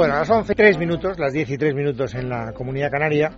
Bueno, a las 11, 3 minutos, las 10 y 3 minutos en la Comunidad Canaria,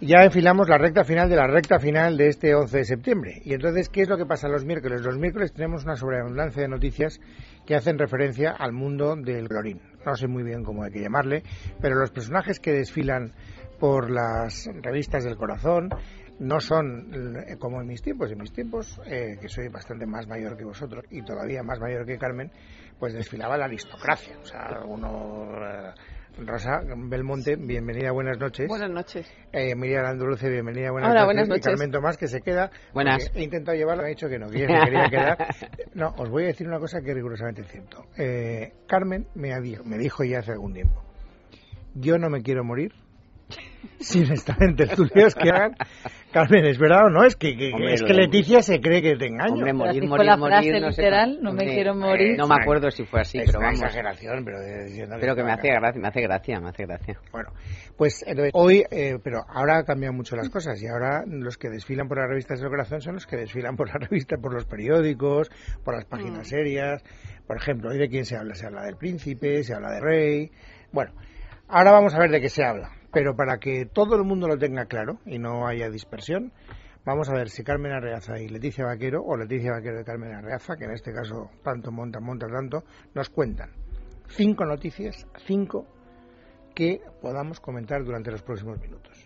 ya enfilamos la recta final de la recta final de este 11 de septiembre. Y entonces, ¿qué es lo que pasa los miércoles? Los miércoles tenemos una sobreabundancia de noticias que hacen referencia al mundo del clorín. No sé muy bien cómo hay que llamarle, pero los personajes que desfilan por las revistas del corazón no son eh, como en mis tiempos. En mis tiempos, eh, que soy bastante más mayor que vosotros y todavía más mayor que Carmen, pues desfilaba la aristocracia. O sea, uno. eh, Rosa Belmonte, bienvenida, buenas noches. Buenas noches. Eh, Miriam Anduluce, bienvenida, buenas Hola, noches. buenas Y noches. Carmen Tomás, que se queda. Buenas. He intentado llevarlo, me ha dicho que no, que ella se quería quedar. No, os voy a decir una cosa que es rigurosamente cierto. Eh, Carmen me, ha dicho, me dijo ya hace algún tiempo, yo no me quiero morir sin estar en tertulios que hagan. Carmen, ¿es verdad o no? Es que, que- Hombre, es lo que de- Leticia se cree que te engaño. Hombre, morir, morir, la morir, frase no literal, me Hombre, quiero morir. No me acuerdo si fue así, es pero una vamos. exageración, pero Pero que me hace gracia, me hace gracia, me hace gracia. Bueno, pues entonces, hoy, eh, pero ahora han cambiado mucho las cosas y ahora los que desfilan por las revistas del corazón son los que desfilan por las revistas, por los periódicos, por las páginas serias. Por ejemplo, hoy de quién se habla, se habla del príncipe, se habla del rey. Bueno, ahora vamos a ver de qué se habla, pero para que todo el mundo lo tenga claro y no haya dispersión, vamos a ver si Carmen Arreaza y Leticia Vaquero, o Leticia Vaquero y Carmen Arreaza, que en este caso tanto monta, monta tanto, nos cuentan cinco noticias, cinco que podamos comentar durante los próximos minutos.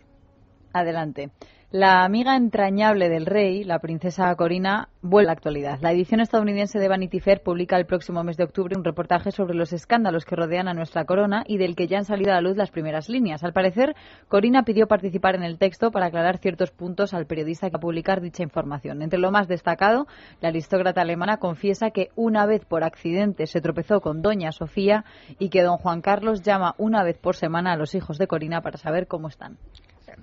Adelante. La amiga entrañable del rey, la princesa Corina, vuelve a la actualidad. La edición estadounidense de Vanity Fair publica el próximo mes de octubre un reportaje sobre los escándalos que rodean a nuestra corona y del que ya han salido a la luz las primeras líneas. Al parecer, Corina pidió participar en el texto para aclarar ciertos puntos al periodista que va a publicar dicha información. Entre lo más destacado, la aristócrata alemana confiesa que una vez por accidente se tropezó con doña Sofía y que don Juan Carlos llama una vez por semana a los hijos de Corina para saber cómo están.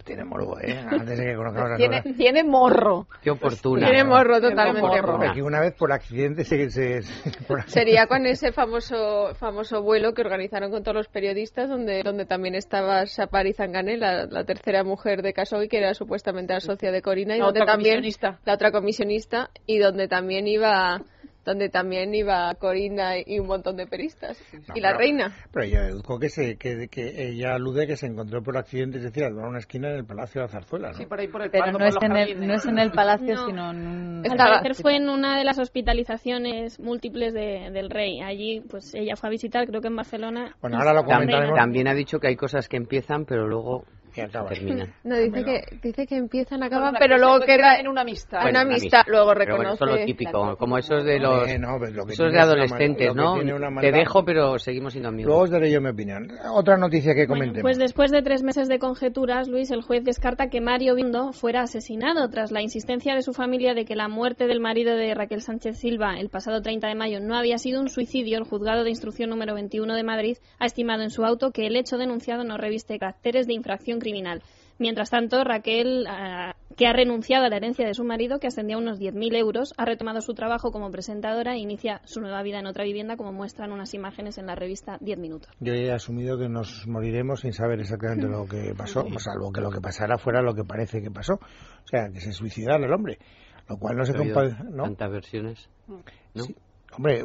Tiene morbo, ¿eh? Antes de que conozcamos Tiene, cosas. tiene morro. Qué oportuna. Tiene morro Tiene totalmente. morro. Aquí una vez por accidente se... se- se- por accidente- Sería con ese famoso famoso vuelo que organizaron con todos los periodistas, donde donde también estaba Sapari Zangane, la, la tercera mujer de Khashoggi, que era supuestamente la socia de Corina, y La donde otra también comisionista. la otra comisionista, y donde también iba donde también iba Corina y un montón de peristas No, y la pero- reina. Pero ella deduzco que, se, que, que ella alude que se encontró por accidente, es decir, doblar una esquina en el Palacio de la Zarzuela, ¿no? Sí, por ahí por el Pero no por es, los en el, no es en el palacio, No. sino en un... Al parecer fue en una de las hospitalizaciones múltiples de- del rey. Allí, pues ella fue a visitar, creo que en Barcelona. Bueno, ahora lo comentaremos. También ha dicho que hay cosas que empiezan, pero luego Que acaba. terminan. No, dice Bueno. que dice que empiezan, acaban, pero luego queda en una amistad. Una Bueno, amistad, luego Pero bueno, eso es lo reconoce- típico, como esos de los, Eh, no, pues lo que esos de es una adolescentes, lo ¿no? que una Te dejo, pero seguimos siendo amigos. Luego os daré yo mi opinión. Otra noticia que Bueno, comentemos. pues después de tres meses de conjeturas, Luis, el juez descarta que Mario Bindo fuera asesinado tras la insistencia de su familia de que la muerte del marido de Raquel Sánchez Silva el pasado 30 de mayo no había sido un suicidio. El juzgado de instrucción número 21 de Madrid ha estimado en su auto que el hecho denunciado no reviste caracteres de infracción criminal. Mientras tanto, Raquel, ah, que ha renunciado a la herencia de su marido, que ascendía a unos 10.000 euros, ha retomado su trabajo como presentadora e inicia su nueva vida en otra vivienda, como muestran unas imágenes en la revista 10 minutos. Yo he asumido que nos moriremos sin saber exactamente lo que pasó, salvo que lo que pasara fuera lo que parece que pasó. O sea, que se suicidara el hombre. Lo cual no se compadece. ¿no? Tantas versiones. ¿no? Sí. Hombre,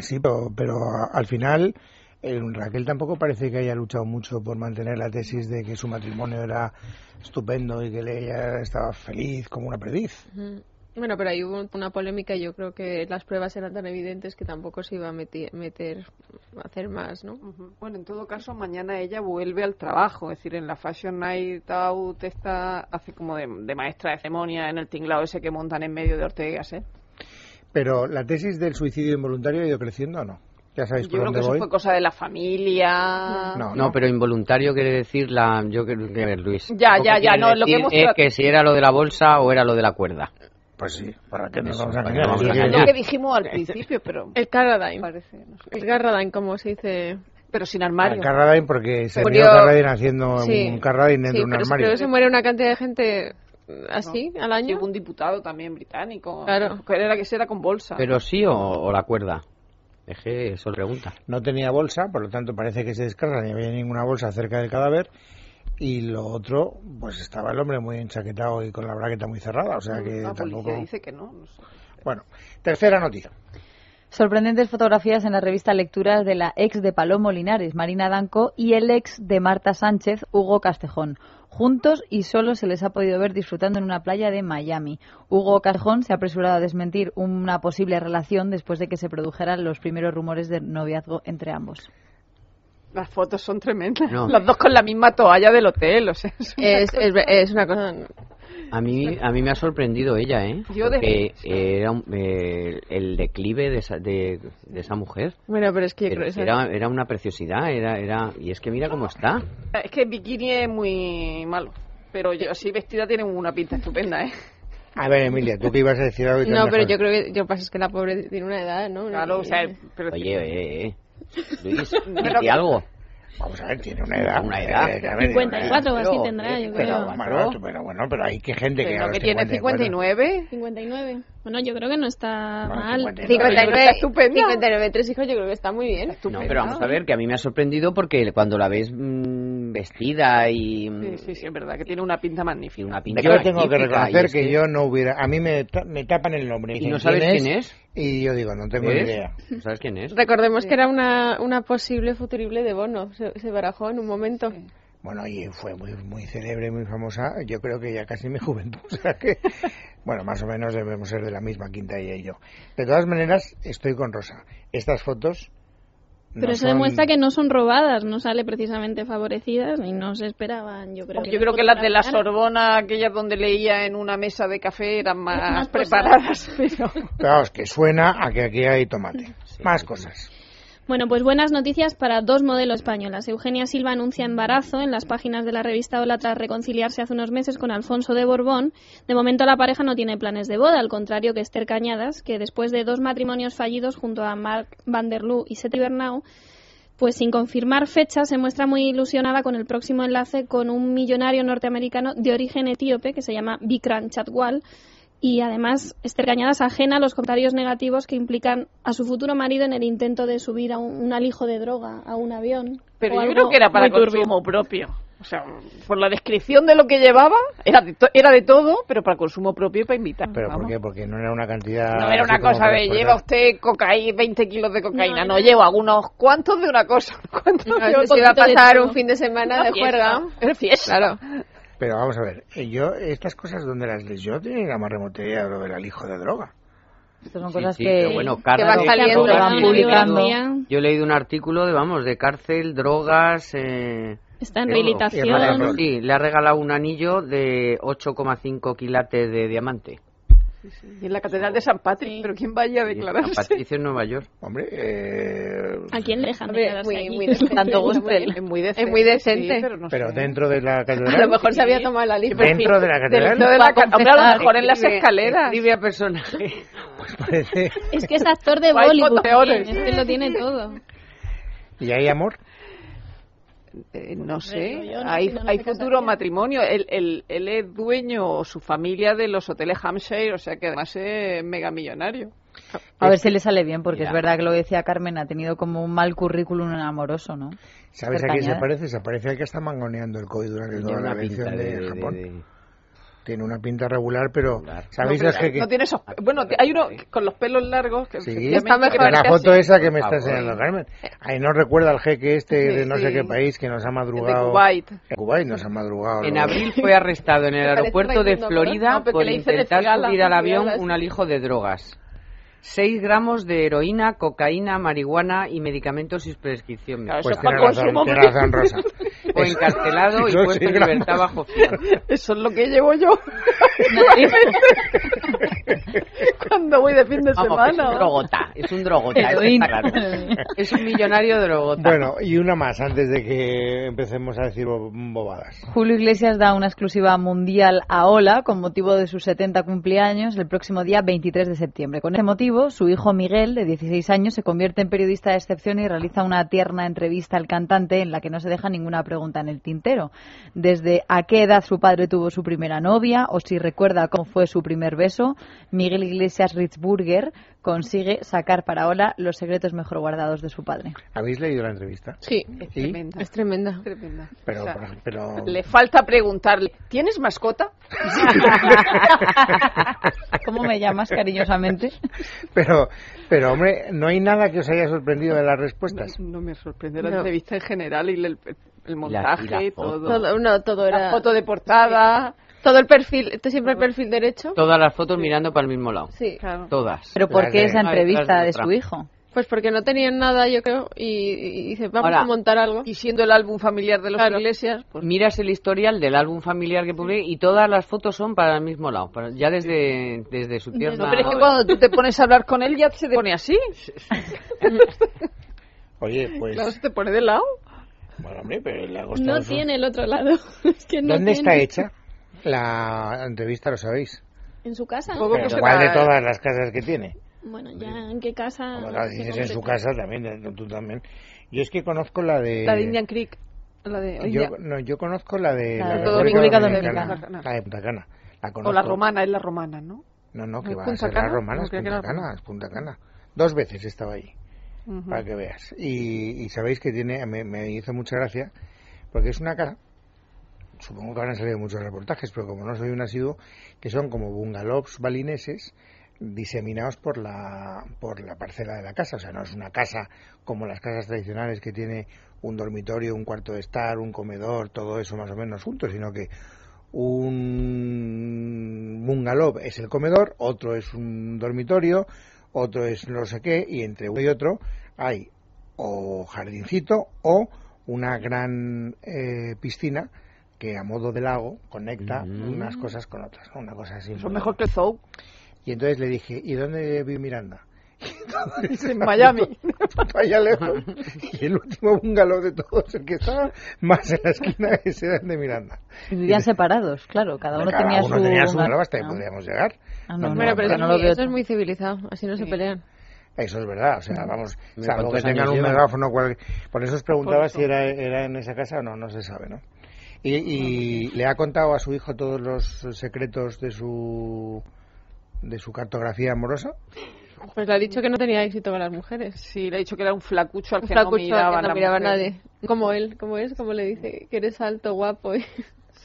sí, pero, pero al final eh, Raquel tampoco parece que haya luchado mucho por mantener la tesis de que su matrimonio era estupendo y que ella estaba feliz como una perdiz. Bueno, pero ahí hubo una polémica y yo creo que las pruebas eran tan evidentes que tampoco se iba a meter a hacer más, ¿no? Bueno, en todo caso, mañana ella vuelve al trabajo. Es decir, en la Fashion Night Out está, hace como de, de maestra de ceremonia en el tinglado ese que montan en medio de Ortegas, ¿eh? Pero la tesis del suicidio involuntario ha ido creciendo o no? Ya sabéis Yo por creo dónde que eso voy. fue cosa de la familia. No, No, pero involuntario quiere decir la. Yo creo que ver, Luis. Ya, ya, ya, no, lo que decir, hemos tra- que si era lo de la bolsa o era lo de la cuerda. Pues sí, para que nos Eso, vamos a engañar. no Es lo que dijimos al principio, pero El Carradine. parece, no sé. El Carradine, como se dice. Pero sin armario. Carradine porque se Murió- murió Carradine haciendo Sí. un Carradine dentro Sí, de un pero armario. que se muere una cantidad de gente así al Sí, año. hubo un diputado también británico. Claro. Que era que se era con bolsa. ¿Pero sí o, o la cuerda? Es que eso pregunta. No tenía bolsa, por lo tanto parece que se descarga, ni había ninguna bolsa cerca del cadáver. Y lo otro, pues estaba el hombre muy enchaquetado y con la bragueta muy cerrada, o sea que la tampoco... dice que no. no sé. Bueno, tercera noticia. Sorprendentes fotografías en la revista Lecturas de la ex de Palomo Linares, Marina Danco, y el ex de Marta Sánchez, Hugo Castejón. Juntos y solo se les ha podido ver disfrutando en una playa de Miami. Hugo Castejón se ha apresurado a desmentir una posible relación después de que se produjeran los primeros rumores de noviazgo entre ambos. Las fotos son tremendas. No. Los dos con la misma toalla del hotel. O sea, es una Es, cosa- es, es una cosa. A mí, a mí me ha sorprendido ella, ¿eh? Yo de- Porque era un- eh, el declive de esa, de, de esa mujer. Bueno, pero es que Era, que era, era una preciosidad, era, era, y es que mira cómo está. Es que el bikini es muy malo. Pero yo así vestida tiene una pinta estupenda, ¿eh? A ver, Emilia, tú que ibas a decir algo y te No, pero mejor. yo creo que yo pasa es que la pobre tiene una edad, ¿no? Claro, o sea, pero Oye, eh, eh. Luis, Pero- di algo. Vamos a ver, tiene una edad. Una edad. Eh, a ver, 54 o así pero, tendrá, eh, yo Pero, creo. bueno, tú- pero bueno, pero hay que gente que pero que tiene 59. 59. Bueno, yo creo que no está Bueno, mal. 59. 59, Está estupenda. 59, tres hijos, yo creo que está muy bien. No, pero vamos a ver, que a mí me ha sorprendido porque cuando la ves mm, vestida y, mm, Sí, sí, sí, es verdad que tiene una pinta magnífica. una pinta Yo tengo que magnífica, reconocer es que yo no hubiera. A mí me, me tapan el nombre. ¿Y no sabes quién es? Y yo digo, no tengo ni idea. ¿Sabes quién es? Recordemos que era una, una posible futurible de Bono, se, se barajó en un momento. Bueno, y fue muy, muy célebre, muy famosa. Yo creo que ya casi mi juventud. O sea que, bueno, más o menos debemos ser de la misma quinta ella y yo. De todas maneras, estoy con Rosa. Estas fotos. no Pero eso son- demuestra que no son robadas, no sale precisamente favorecidas y no se esperaban, yo creo. Yo creo que las de la. Sorbona, aquellas donde leía en una mesa de café, eran más, Más preparadas. Pero... Claro, es que suena a que aquí hay tomate. Más cosas. Bueno, pues buenas noticias para dos modelos españolas. Eugenia Silva anuncia embarazo en las páginas de la revista Hola tras reconciliarse hace unos meses con Alfonso de Borbón. De momento la pareja no tiene planes de boda, al contrario que Esther Cañadas, que después de dos matrimonios fallidos junto a Mark Van der Loo y Seti Bernau, pues sin confirmar fecha se muestra muy ilusionada con el próximo enlace con un millonario norteamericano de origen etíope que se llama Bikram Chatwal y además Esther Cañadas ajena a los comentarios negativos que implican a su futuro marido en el intento de subir a un, un alijo de droga a un avión. Pero yo creo que era para consumo propio. O sea, por la descripción de lo que llevaba, era de, to- era de todo, pero para consumo propio y para invitar. ¿Pero por vamos. qué? Porque no era una cantidad. No era una cosa de lleva usted cocaína, 20 kilos de cocaína. No, No, no. lleva unos cuantos de una cosa. ¿Cuántos No, lleva se iba a de pasar un fin de semana de juerga. Es fiesta. Claro. Pero vamos a ver, eh, yo, estas cosas donde las lees, yo no tenía la más remota idea de lo del alijo de droga. Estas son Sí, cosas sí, que, pero bueno, que van saliendo. van publicando. Yo he leído un artículo de, vamos, de cárcel, drogas... Eh, Está en rehabilitación. Sí, le ha regalado un anillo de 8,5 quilates de diamante. Y en la Catedral de San Patrick, pero ¿quién vaya a San declararse? Patricio en Nueva York. Hombre, eh, ¿A quién le dejan declararse muy- allí? muy. Tanto. Es muy decente. Es muy decente. sí, pero no pero sé. dentro de la A lo catedral. mejor se había tomado la lista. Dentro de la catedral. Dentro de la ca- Hombre, a lo mejor en las escaleras. Escribe a personaje. Pues parece. Es que es actor de Bollywood. Es que lo tiene todo. ¿Y hay amor? Eh, no sé, no hay, no hay casaría. futuro matrimonio. Él, él, él es dueño, o su familia, de los hoteles Hampshire, o sea que además es mega millonario. A ver si le sale bien, porque Mira. es verdad que lo que decía Carmen, ha tenido como un mal currículum amoroso, ¿no? ¿Sabes a quién se parece? Se parece al que está mangoneando el COVID durante toda la elección de, de, Japón. de- de- Tiene una pinta regular, pero Regular. ¿sabéis no, el pero jeque? no tiene esos- Bueno, hay uno con los pelos largos que Sí, está mejor la foto así. esa que me está enseñando Carmen. Ahí nos recuerda al jeque este de Sí, no sé qué país que nos ha de madrugado. Kuwait. En Kuwait nos ha madrugado. En abril fue arrestado en el aeropuerto de. Florida No, por intentar cigala, subir al avión un alijo de drogas. 6 gramos de heroína, cocaína, marihuana y medicamentos sin prescripción Claro, Pues tiene razón, tiene razón Rosa. Fue encarcelado y puesto sí, en libertad bajo fianza. Eso es lo que llevo yo cuando voy de fin de Vamos, que es un semana. drogota, es un drogota, eso Heroína. está claro. Es un millonario drogota. Bueno, y una más antes de que empecemos a decir bo- bobadas. Julio Iglesias da una exclusiva mundial a Ola con motivo de sus 70 cumpleaños el próximo día 23 de septiembre. Con ese motivo, su hijo Miguel, de 16 años, se convierte en periodista de excepción y realiza una tierna entrevista al cantante en la que no se deja ninguna pregunta en el tintero. Desde a qué edad su padre tuvo su primera novia o si recuerda cómo fue su primer beso, Miguel Iglesias Ritzburger consigue sacar para Ola los secretos mejor guardados de su padre. ¿Habéis leído la entrevista? Sí, Es ¿Y? tremenda. es tremenda. tremenda. Pero, O sea, pero Le falta preguntarle, ¿tienes mascota? ¿Cómo me llamas cariñosamente? pero, pero, hombre, no hay nada que os haya sorprendido de las respuestas. No, no me sorprende la No. entrevista en general y el, el montaje y la y foto. todo. Todo, no, todo La era. foto de portada. Todo el perfil, esto siempre el perfil derecho. Todas las fotos mirando para el mismo lado. Sí. Claro. Todas. ¿Pero por qué esa entrevista de de su hijo? Pues porque no tenían nada, yo creo, y, y dice, vamos Ahora- a montar algo. Y siendo el álbum familiar de los Claro. Iglesias, pues Miras el historial del álbum familiar que publiqué y todas las fotos son para el mismo lado. para- ya desde, desde su tierna... No, pero es que cuando tú te pones a hablar con él ya se te pone así. Oye, pues, Claro, se te pone de lado. Bueno, hombre, pero le ha costado No eso. tiene el otro lado. Es que no ¿Dónde está tiene. hecha la entrevista? Lo sabéis. En su casa. Supongo Pero igual de todas las casas que tiene. Bueno, ya en qué casa. Se dices en su casa también, eh, tú también. Yo es que conozco la de... La de Indian Creek. La de Yo, no, yo conozco la de La la de República Dominicana. Dominicana. La de Punta Cana. La o conozco. la romana, es la romana, ¿no? No, no, que ¿No va a ser la romana, No, es Punta Cana, es Punta Cana. Dos veces he estado para que veas. Y, y sabéis que tiene, me, me hizo mucha gracia, porque es una casa, supongo que habrán salido muchos reportajes, pero como no soy un asiduo, que son como bungalows balineses diseminados por la, por la parcela de la casa. O sea, no es una casa como las casas tradicionales que tiene un dormitorio, un cuarto de estar, un comedor, todo eso más o menos juntos, sino que un bungalow es el comedor, otro es un dormitorio, otro es no sé qué, y entre uno y otro hay o jardincito o una gran eh, piscina que a modo de lago conecta Mm. unas cosas con otras, ¿no? una cosa así. Eso es mejor que el Zou. Y entonces le dije, ¿y dónde vive Miranda? En Miami. Allá lejos. Y el último bungalow de todos, el que estaba más en la esquina, ese era el de Miranda. Y vivían separados, claro, cada uno Cada tenía uno su... tenía su bungalow hasta que No. podíamos llegar. Ah, no, No, Bueno, no, pero no, eso, no es lo muy- veo eso es tú. muy civilizado, así no se pelean. Eso es verdad, o sea, vamos, ¿De salvo que tengan un llevan? megáfono, cual- por eso os preguntaba si era, era en esa casa o no, no se sabe, ¿no? Y, y le ha contado a su hijo todos los secretos de su de su cartografía amorosa. Pues le ha dicho que no tenía éxito con las mujeres. Sí, le he dicho que era un flacucho al Un que flacucho no miraba, que no la miraba a nadie. Como él, como es, como le dice, que eres alto, guapo. y-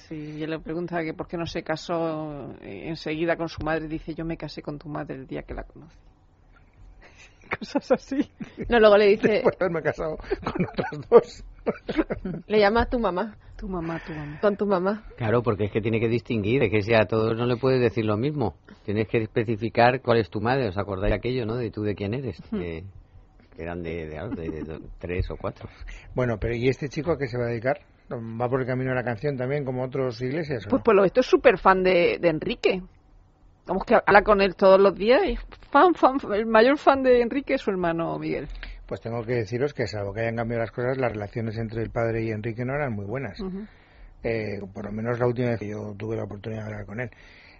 Sí, y él le pregunta que por qué no se casó eh, enseguida con su madre. Dice, yo me casé con tu madre el día que la conocí. Cosas así. No, luego le dice, Después de haberme casado con otras dos. le llama a tu mamá, Tu mamá, tu mamá. con tu mamá. Claro, porque es que tiene que distinguir, es que si a todos no le puedes decir lo mismo. Tienes que especificar cuál es tu madre, ¿os acordáis de aquello, no? De tú de quién eres. Que, que eran de, de, de- de- de tres o cuatro. Bueno, pero ¿y este chico a qué se va a dedicar? ¿Va por el camino de la canción también como otros iglesias? o Pues no? por lo visto es súper fan de, de Enrique. Vamos que habla con él todos los días y fan, fan, el mayor fan de Enrique es su hermano Miguel. Pues tengo que deciros que salvo que hayan cambiado las cosas, las relaciones entre el padre y Enrique no eran muy buenas. Eh, por lo menos la última vez que yo tuve la oportunidad de hablar con él.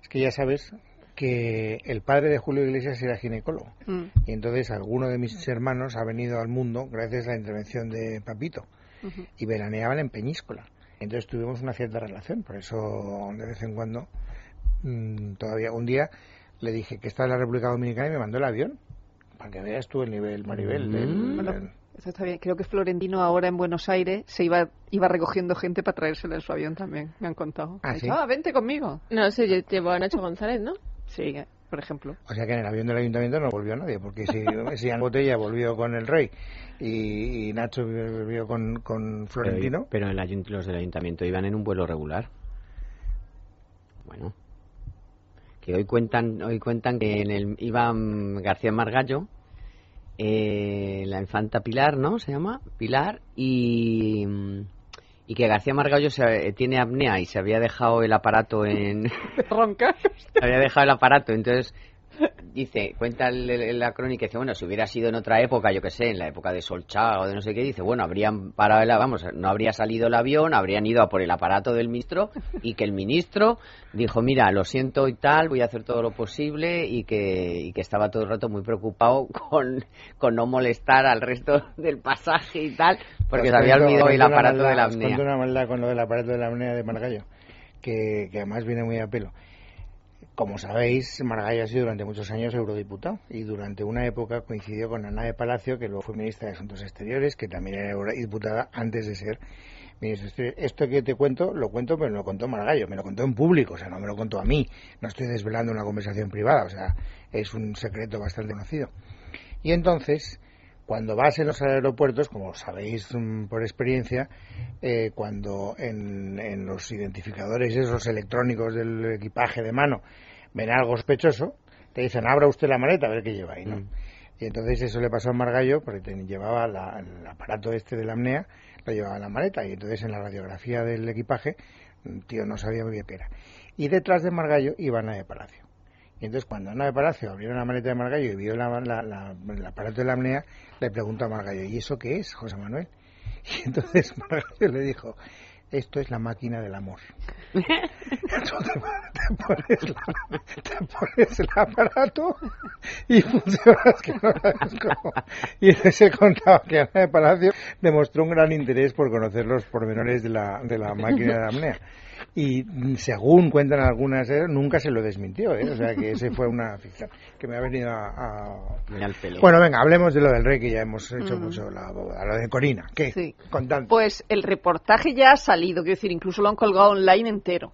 Es que ya sabes que el padre de Julio Iglesias era ginecólogo. Mm. Y entonces alguno de mis hermanos ha venido al mundo gracias a la intervención de Papito. Y veraneaban en Peñíscola. Entonces tuvimos una cierta relación. Por eso de vez en cuando, mm, todavía un día le dije que estaba en la República Dominicana y me mandó el avión. Para que veas tú el nivel, Maribel. del- Mm. Bueno, del- eso está bien. Creo que Florentino ahora en Buenos Aires se iba, iba recogiendo gente para traérsela en su avión también. Me han contado. ¿Ah, sí? "Ah, vente conmigo. No sé, lle- llevó a Nacho González, ¿no? Sí, por ejemplo. O sea que en el avión del ayuntamiento no volvió nadie, porque si, si Ana Botella volvió con el rey y, y Nacho volvió con, con Florentino, Pero, pero el ayunt- los del ayuntamiento iban en un vuelo regular. Bueno. Que hoy cuentan, hoy cuentan que en el iban García Margallo, eh, la infanta Pilar, ¿no? Se llama Pilar y y que García Margallo se- tiene apnea y se había dejado el aparato en Ronca. había dejado el aparato, entonces dice, cuenta la crónica, dice, bueno, si hubiera sido en otra época, yo que sé, en la época de Solchá o de no sé qué, dice, bueno, habrían parado el, vamos, no habría salido el avión, habrían ido a por el aparato del ministro y que el ministro dijo, mira, lo siento y tal, voy a hacer todo lo posible y que, y que estaba todo el rato muy preocupado con, con no molestar al resto del pasaje y tal, porque se había olvidado el aparato maldad- de la apnea. una maldad con lo del aparato de la apnea de Margallo, que, que además viene muy a pelo. Como sabéis, Margallo ha sido durante muchos años eurodiputado y durante una época coincidió con Ana de Palacio, que luego fue ministra de Asuntos Exteriores, que también era eurodiputada antes de ser ministra. Esto que te cuento, lo cuento, pero me lo contó Margallo, me lo contó en público, o sea, no me lo contó a mí, no estoy desvelando una conversación privada, o sea, es un secreto bastante conocido. Y entonces, cuando vas en los aeropuertos, como sabéis mm, por experiencia, eh, cuando en los identificadores esos electrónicos del equipaje de mano ven algo sospechoso, te dicen, abra usted la maleta a ver qué lleva ahí, ¿no? Mm. Y entonces eso le pasó a Margallo, porque te- llevaba la- el aparato este de la apnea, lo llevaba en la maleta, y entonces en la radiografía del equipaje, el tío no sabía muy bien qué era. Y detrás de Margallo iba Ana de Palacio. Y entonces cuando Ana de Palacio abrió la maleta de Margallo y vio la- el aparato de la apnea, le preguntó a Margallo, ¿y eso qué es, José Manuel? Y entonces Margallo le dijo, esto es la máquina del amor. Entonces, te, pones la- te pones el aparato y funciona es que no sabes cómo. Y les he contado que Ana de Palacio demostró un gran interés por conocer los pormenores de la, de la máquina de la apnea. Y según cuentan algunas, eh, nunca se lo desmintió, ¿eh? o sea que ese fue una ficción que me ha venido a, a- Mira el pelo. Bueno, venga, hablemos de lo del rey que ya hemos hecho mucho, la, a lo de Corina. ¿Qué? Sí. Pues el reportaje ya ha salido, quiero decir, incluso lo han colgado online entero.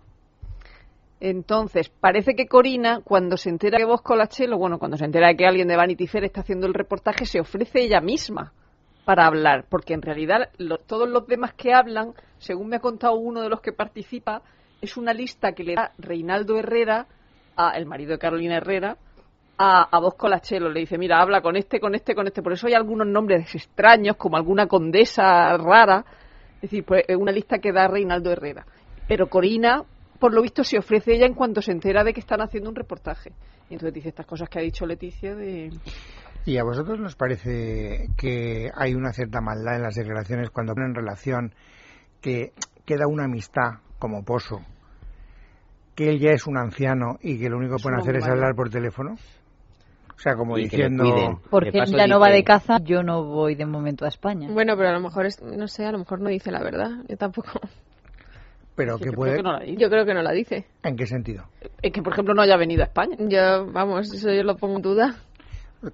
Entonces, parece que Corina, cuando se entera que Bosco Lachelo, bueno, cuando se entera de que alguien de Vanity Fair está haciendo el reportaje, se ofrece ella misma para hablar, porque en realidad todos los demás que hablan, según me ha contado uno de los que participa, es una lista que le da Reinaldo Herrera, a, el marido de Carolina Herrera, a, a Bosco. Le dice, mira, habla con este, con este, con este. Por eso hay algunos nombres extraños, como alguna condesa rara. Es decir, pues es una lista que da Reinaldo Herrera. Pero Corina, por lo visto, se ofrece ella en cuanto se entera de que están haciendo un reportaje. Y entonces dice estas cosas que ha dicho Leticia de... ¿Y a vosotros nos parece que hay una cierta maldad en las declaraciones cuando ponen en relación que queda una amistad como pozo, que él ya es un anciano y que lo único que pueden hacer es hablar por teléfono? O sea, como Y diciendo... Porque ella no va de caza, yo no voy de momento a España. Bueno, pero a lo mejor, es- no sé, a lo mejor no dice la verdad. Yo tampoco. Pero Yo que creo puede... que no la dice. Yo creo que no la dice. ¿En qué sentido? Es que, por ejemplo, no haya venido a España. Yo, vamos, eso yo lo pongo en duda.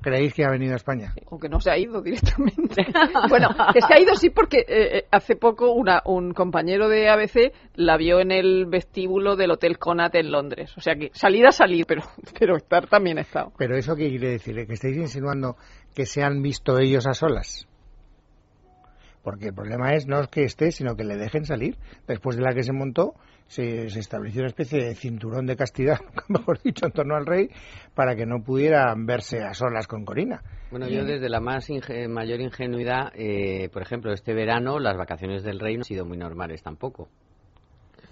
¿Creéis que ha venido a España? O que no se ha ido directamente. bueno, que se ha ido sí porque eh, eh, hace poco una, un compañero de ABC la vio en el vestíbulo del Hotel Connaught en Londres. O sea que salir a salir, pero, pero estar también ha estado. ¿Pero eso qué quiere decir? ¿Que estáis insinuando que se han visto ellos a solas? Porque el problema es no es que esté, sino que le dejen salir. Después de la que se montó, se, se estableció una especie de cinturón de castidad, mejor dicho, en torno al rey, para que no pudieran verse a solas con Corina. Bueno, yo desde la más inge- mayor ingenuidad, eh, por ejemplo, este verano las vacaciones del rey no han sido muy normales tampoco.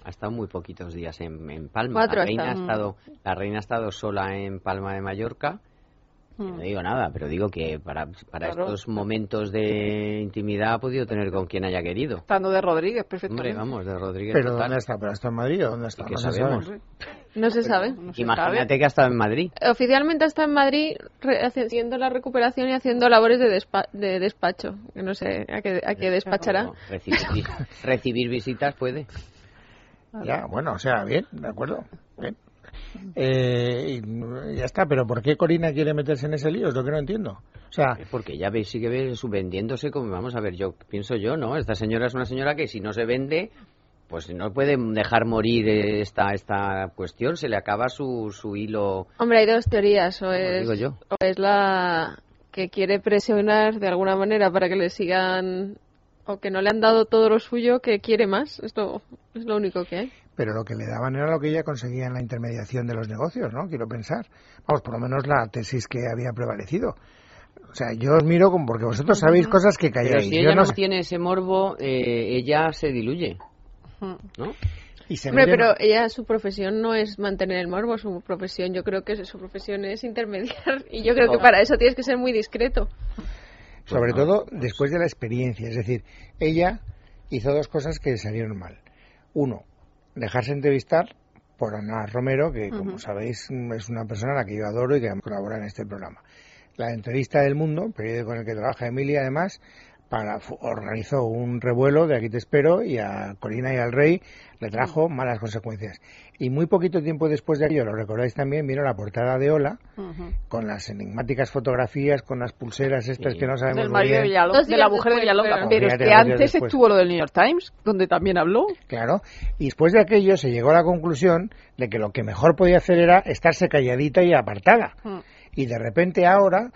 Ha estado muy poquitos días en, en Palma. Cuatro la reina ha estado, la reina ha estado sola en Palma de Mallorca. No digo nada, pero digo que para, para Claro. estos momentos de intimidad ha podido tener con quien haya querido. Estando de Rodríguez, Hombre, perfectamente. vamos, de Rodríguez Pero total. ¿dónde está? ¿Pero está en Madrid o dónde está? ¿Y qué No se sabemos? sabe. No se sabe. No se Imagínate sabe. que ha estado en Madrid. Oficialmente está en Madrid haciendo la recuperación y haciendo labores de, despa- de despacho. Que no sé a qué, a qué despachará. No, recibir, recibir visitas puede. Ya, bueno, o sea, bien, de acuerdo. Bien. Eh, y ya está, pero ¿por qué Corina quiere meterse en ese lío? Es lo que no entiendo. O sea, Porque ya veis, sigue ve- subvendiéndose como, vamos a ver, yo pienso yo, ¿no? Esta señora es una señora que si no se vende, pues no puede dejar morir eh, esta, esta cuestión, se le acaba su, su hilo. Hombre, hay dos teorías. O es, digo yo. o es la que quiere presionar de alguna manera para que le sigan o que no le han dado todo lo suyo que quiere más. Esto es lo único que hay. Pero lo que le daban era lo que ella conseguía en la intermediación de los negocios, ¿no? Quiero pensar. Vamos, por lo menos la tesis que había prevalecido. O sea, yo os miro como porque vosotros sabéis cosas que Pero calláis. si yo ella no no tiene ese morbo, eh, ella se diluye, ¿no? Y se Hombre, pero ella, su profesión no es mantener el morbo, su profesión, yo creo que su profesión es intermediar y yo creo que para eso tienes que ser muy discreto. Sobre Pues no. todo después de la experiencia. Es decir, ella hizo dos cosas que salieron mal. Uno, dejarse entrevistar por Ana Romero, que como sabéis es una persona a la que yo adoro y que colabora en este programa. La entrevista del Mundo, periódico en el que trabaja Emilia, además, para, organizó un revuelo de aquí te espero y a Corina y al rey le trajo malas consecuencias. Y muy poquito tiempo después de ello, lo recordáis también, vino la portada de Ola con las enigmáticas fotografías, con las pulseras estas Sí. que no sabemos Del muy marido de bien. De días la mujer de fueron. Pero es que antes después. estuvo lo del New York Times, donde también habló. Claro, y después de aquello se llegó a la conclusión de que lo que mejor podía hacer era estarse calladita y apartada. Mm. Y de repente ahora,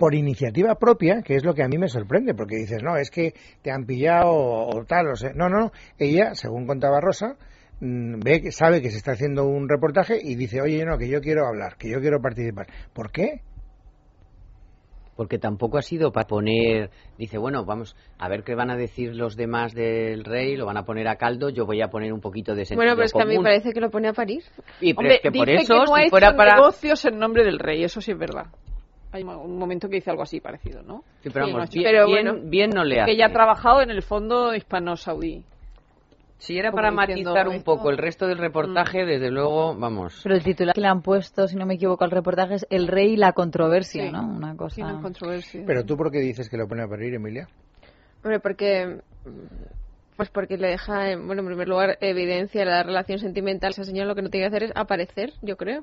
por iniciativa propia, que es lo que a mí me sorprende, porque dices, no, es que te han pillado o, o tal, o sea, no, no, no, ella, según contaba Rosa, mm, ve que sabe que se está haciendo un reportaje y dice, oye, no, que yo quiero hablar, que yo quiero participar. ¿Por qué? Porque tampoco ha sido para poner, dice, bueno, vamos a ver qué van a decir los demás del rey, lo van a poner a caldo, yo voy a poner un poquito de sentido Bueno, pero es que a mí parece que lo pone a parir. Y, pero Hombre, es que por dice eso, que no ha si hecho para... negocios en nombre del rey, eso sí es verdad. Hay un momento que dice algo así parecido, ¿no? Sí, pero vamos, bien, pero bien- bueno, bien no le hace. Que ella ha trabajado en el fondo hispano-saudí. Si era para matizar un poco el resto del reportaje, desde luego, vamos. Pero el titular que le han puesto, si no me equivoco, al reportaje es El rey y la controversia, Sí. ¿no? Una cosa... Sí, hay controversia. Pero tú, ¿por qué dices que lo pone a parir, Emilia? Hombre, porque. Pues porque le deja, en- bueno, en primer lugar, evidencia la relación sentimental. Esa señora lo que no tiene que hacer es aparecer, yo creo.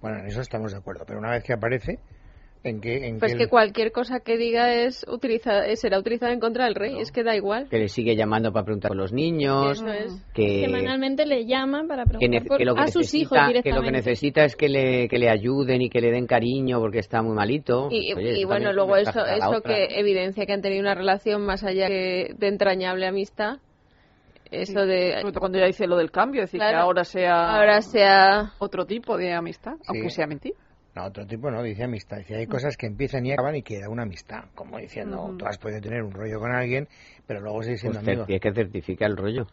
Bueno, en eso estamos de acuerdo, pero una vez que aparece, ¿en qué...? En Pues qué- que cualquier cosa que diga es utilizada, será utilizada en contra del rey. Es que da igual. Que le sigue llamando para preguntar por los niños, Eso es. que, Semanalmente le llaman para que, preguntar ne- por- que lo que a sus hijos necesita, que directamente. lo que necesita es que le, que le ayuden y que le den cariño porque está muy malito. Y, Oye, y bueno, luego eso, eso que evidencia que han tenido una relación más allá que de entrañable amistad. Eso de. Sobre todo cuando ella dice lo del cambio, es decir, que Claro. ahora sea Ahora sea. otro tipo de amistad, aunque sea mentira. No, otro tipo no, dice amistad. Dice, hay cosas que empiezan y acaban y queda una amistad. Como diciendo, Ujú. tú has podido tener un rollo con alguien, pero luego seguir siendo Pues amigos. cer- es que certifica el rollo.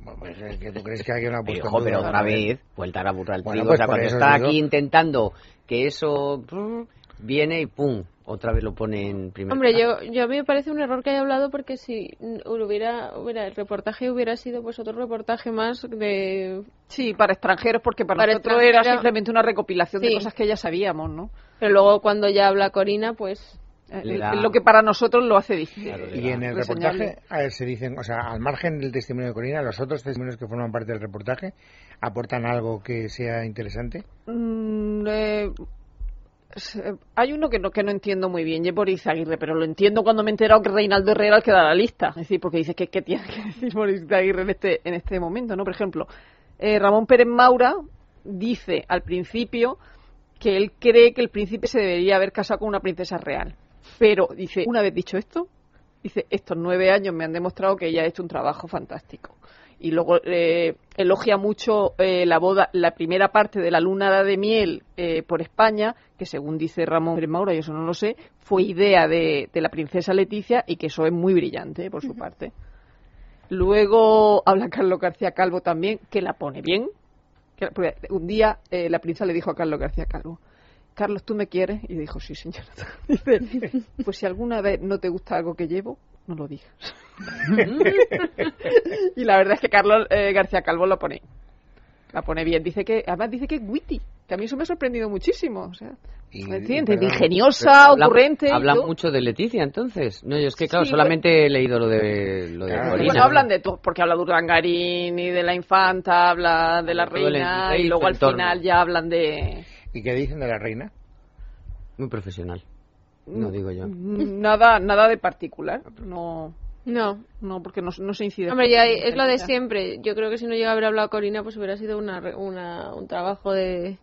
Bueno, pues es que tú crees que alguien ha puesto Hijo, pero otra vez, vuelta a la burra al Bueno, pues o sea, cuando está digo- aquí intentando que eso viene y pum, otra vez lo pone en primer Hombre, yo, yo a mí me parece un error que haya hablado porque si hubiera, hubiera el reportaje hubiera sido pues otro reportaje más de Sí, para extranjeros, porque para, Para nosotros era simplemente una recopilación de cosas que ya sabíamos, ¿no? pero luego cuando ya habla Corina pues Eh, da- Lo que para nosotros lo hace difícil. Claro, Y en el reportaje, a ver, se dicen, o sea, al margen del testimonio de Corina, los otros testimonios que forman parte del reportaje aportan algo que sea interesante. Mm, eh, hay uno que no, que no entiendo muy bien, y Boris Aguirre, pero lo entiendo cuando me he enterado que Reinaldo Herrera era el que da la lista. Es decir, porque dice que qué tiene que decir Boris Aguirre en este, en este momento, ¿no? Por ejemplo, eh, Ramón Pérez Maura dice al principio que él cree que el príncipe se debería haber casado con una princesa real. Pero, dice, una vez dicho esto, dice, estos nueve años me han demostrado que ella ha hecho un trabajo fantástico. Y luego eh, elogia mucho eh, la boda, la primera parte de la luna de miel eh, por España, que según dice Ramón Pérez Maura, y eso no lo sé, fue idea de, de la princesa Leticia y que eso es muy brillante por su parte. Luego habla Carlos García Calvo también, que la pone bien. Que- un día eh, la princesa le dijo a Carlos García Calvo, Carlos, ¿tú me quieres? Y dijo, sí, señora. Dice, pues si alguna vez no te gusta algo que llevo, no lo digas. y la verdad es que Carlos eh, García Calvo lo pone. La pone bien. Dice que, además dice que es witty, que a mí eso me ha sorprendido muchísimo. O sea, Y- ingeniosa, Habla- ocurrente. Hablan mucho de Leticia, entonces. No, yo es que, claro, Sí, solamente he leído lo de, lo de Claro, Corina. Bueno, hablan de todo, porque habla de Urdangarín y de la infanta, habla de la el reina y luego al entorno. final ya hablan de ¿Y qué dicen de la reina? Muy profesional. No digo yo. nada nada de particular. No, no. no porque no, no se incide. Hombre, ya es lo de siempre. Yo creo que si no llega a haber hablado Corina, pues hubiera sido una, re- una, un trabajo de,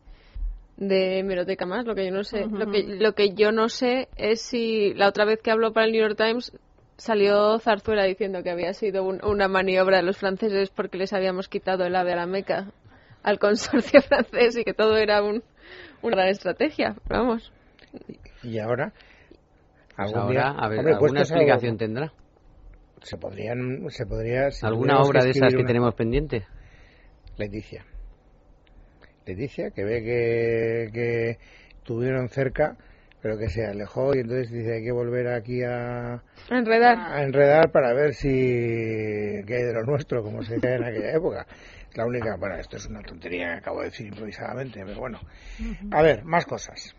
de hemeroteca más. Lo que yo no sé, lo que lo que yo no sé es si la otra vez que habló para el New York Times salió Zarzuela diciendo que había sido un- una maniobra de los franceses porque les habíamos quitado el ave a la Meca al consorcio francés y que todo era un, una gran estrategia. Vamos. Y ahora, Pues algún día- ahora, a ver, hombre, alguna algo- explicación tendrá. se podrían, se podría, si ¿Alguna obra de esas que una- tenemos pendiente? Leticia. Leticia, que ve que, que tuvieron cerca, pero que se alejó y entonces dice hay que volver aquí a, A enredar. a enredar para ver si qué hay de lo nuestro, como se decía en aquella época. Es la única, bueno, esto es una tontería que acabo de decir improvisadamente, pero bueno. A ver, más cosas.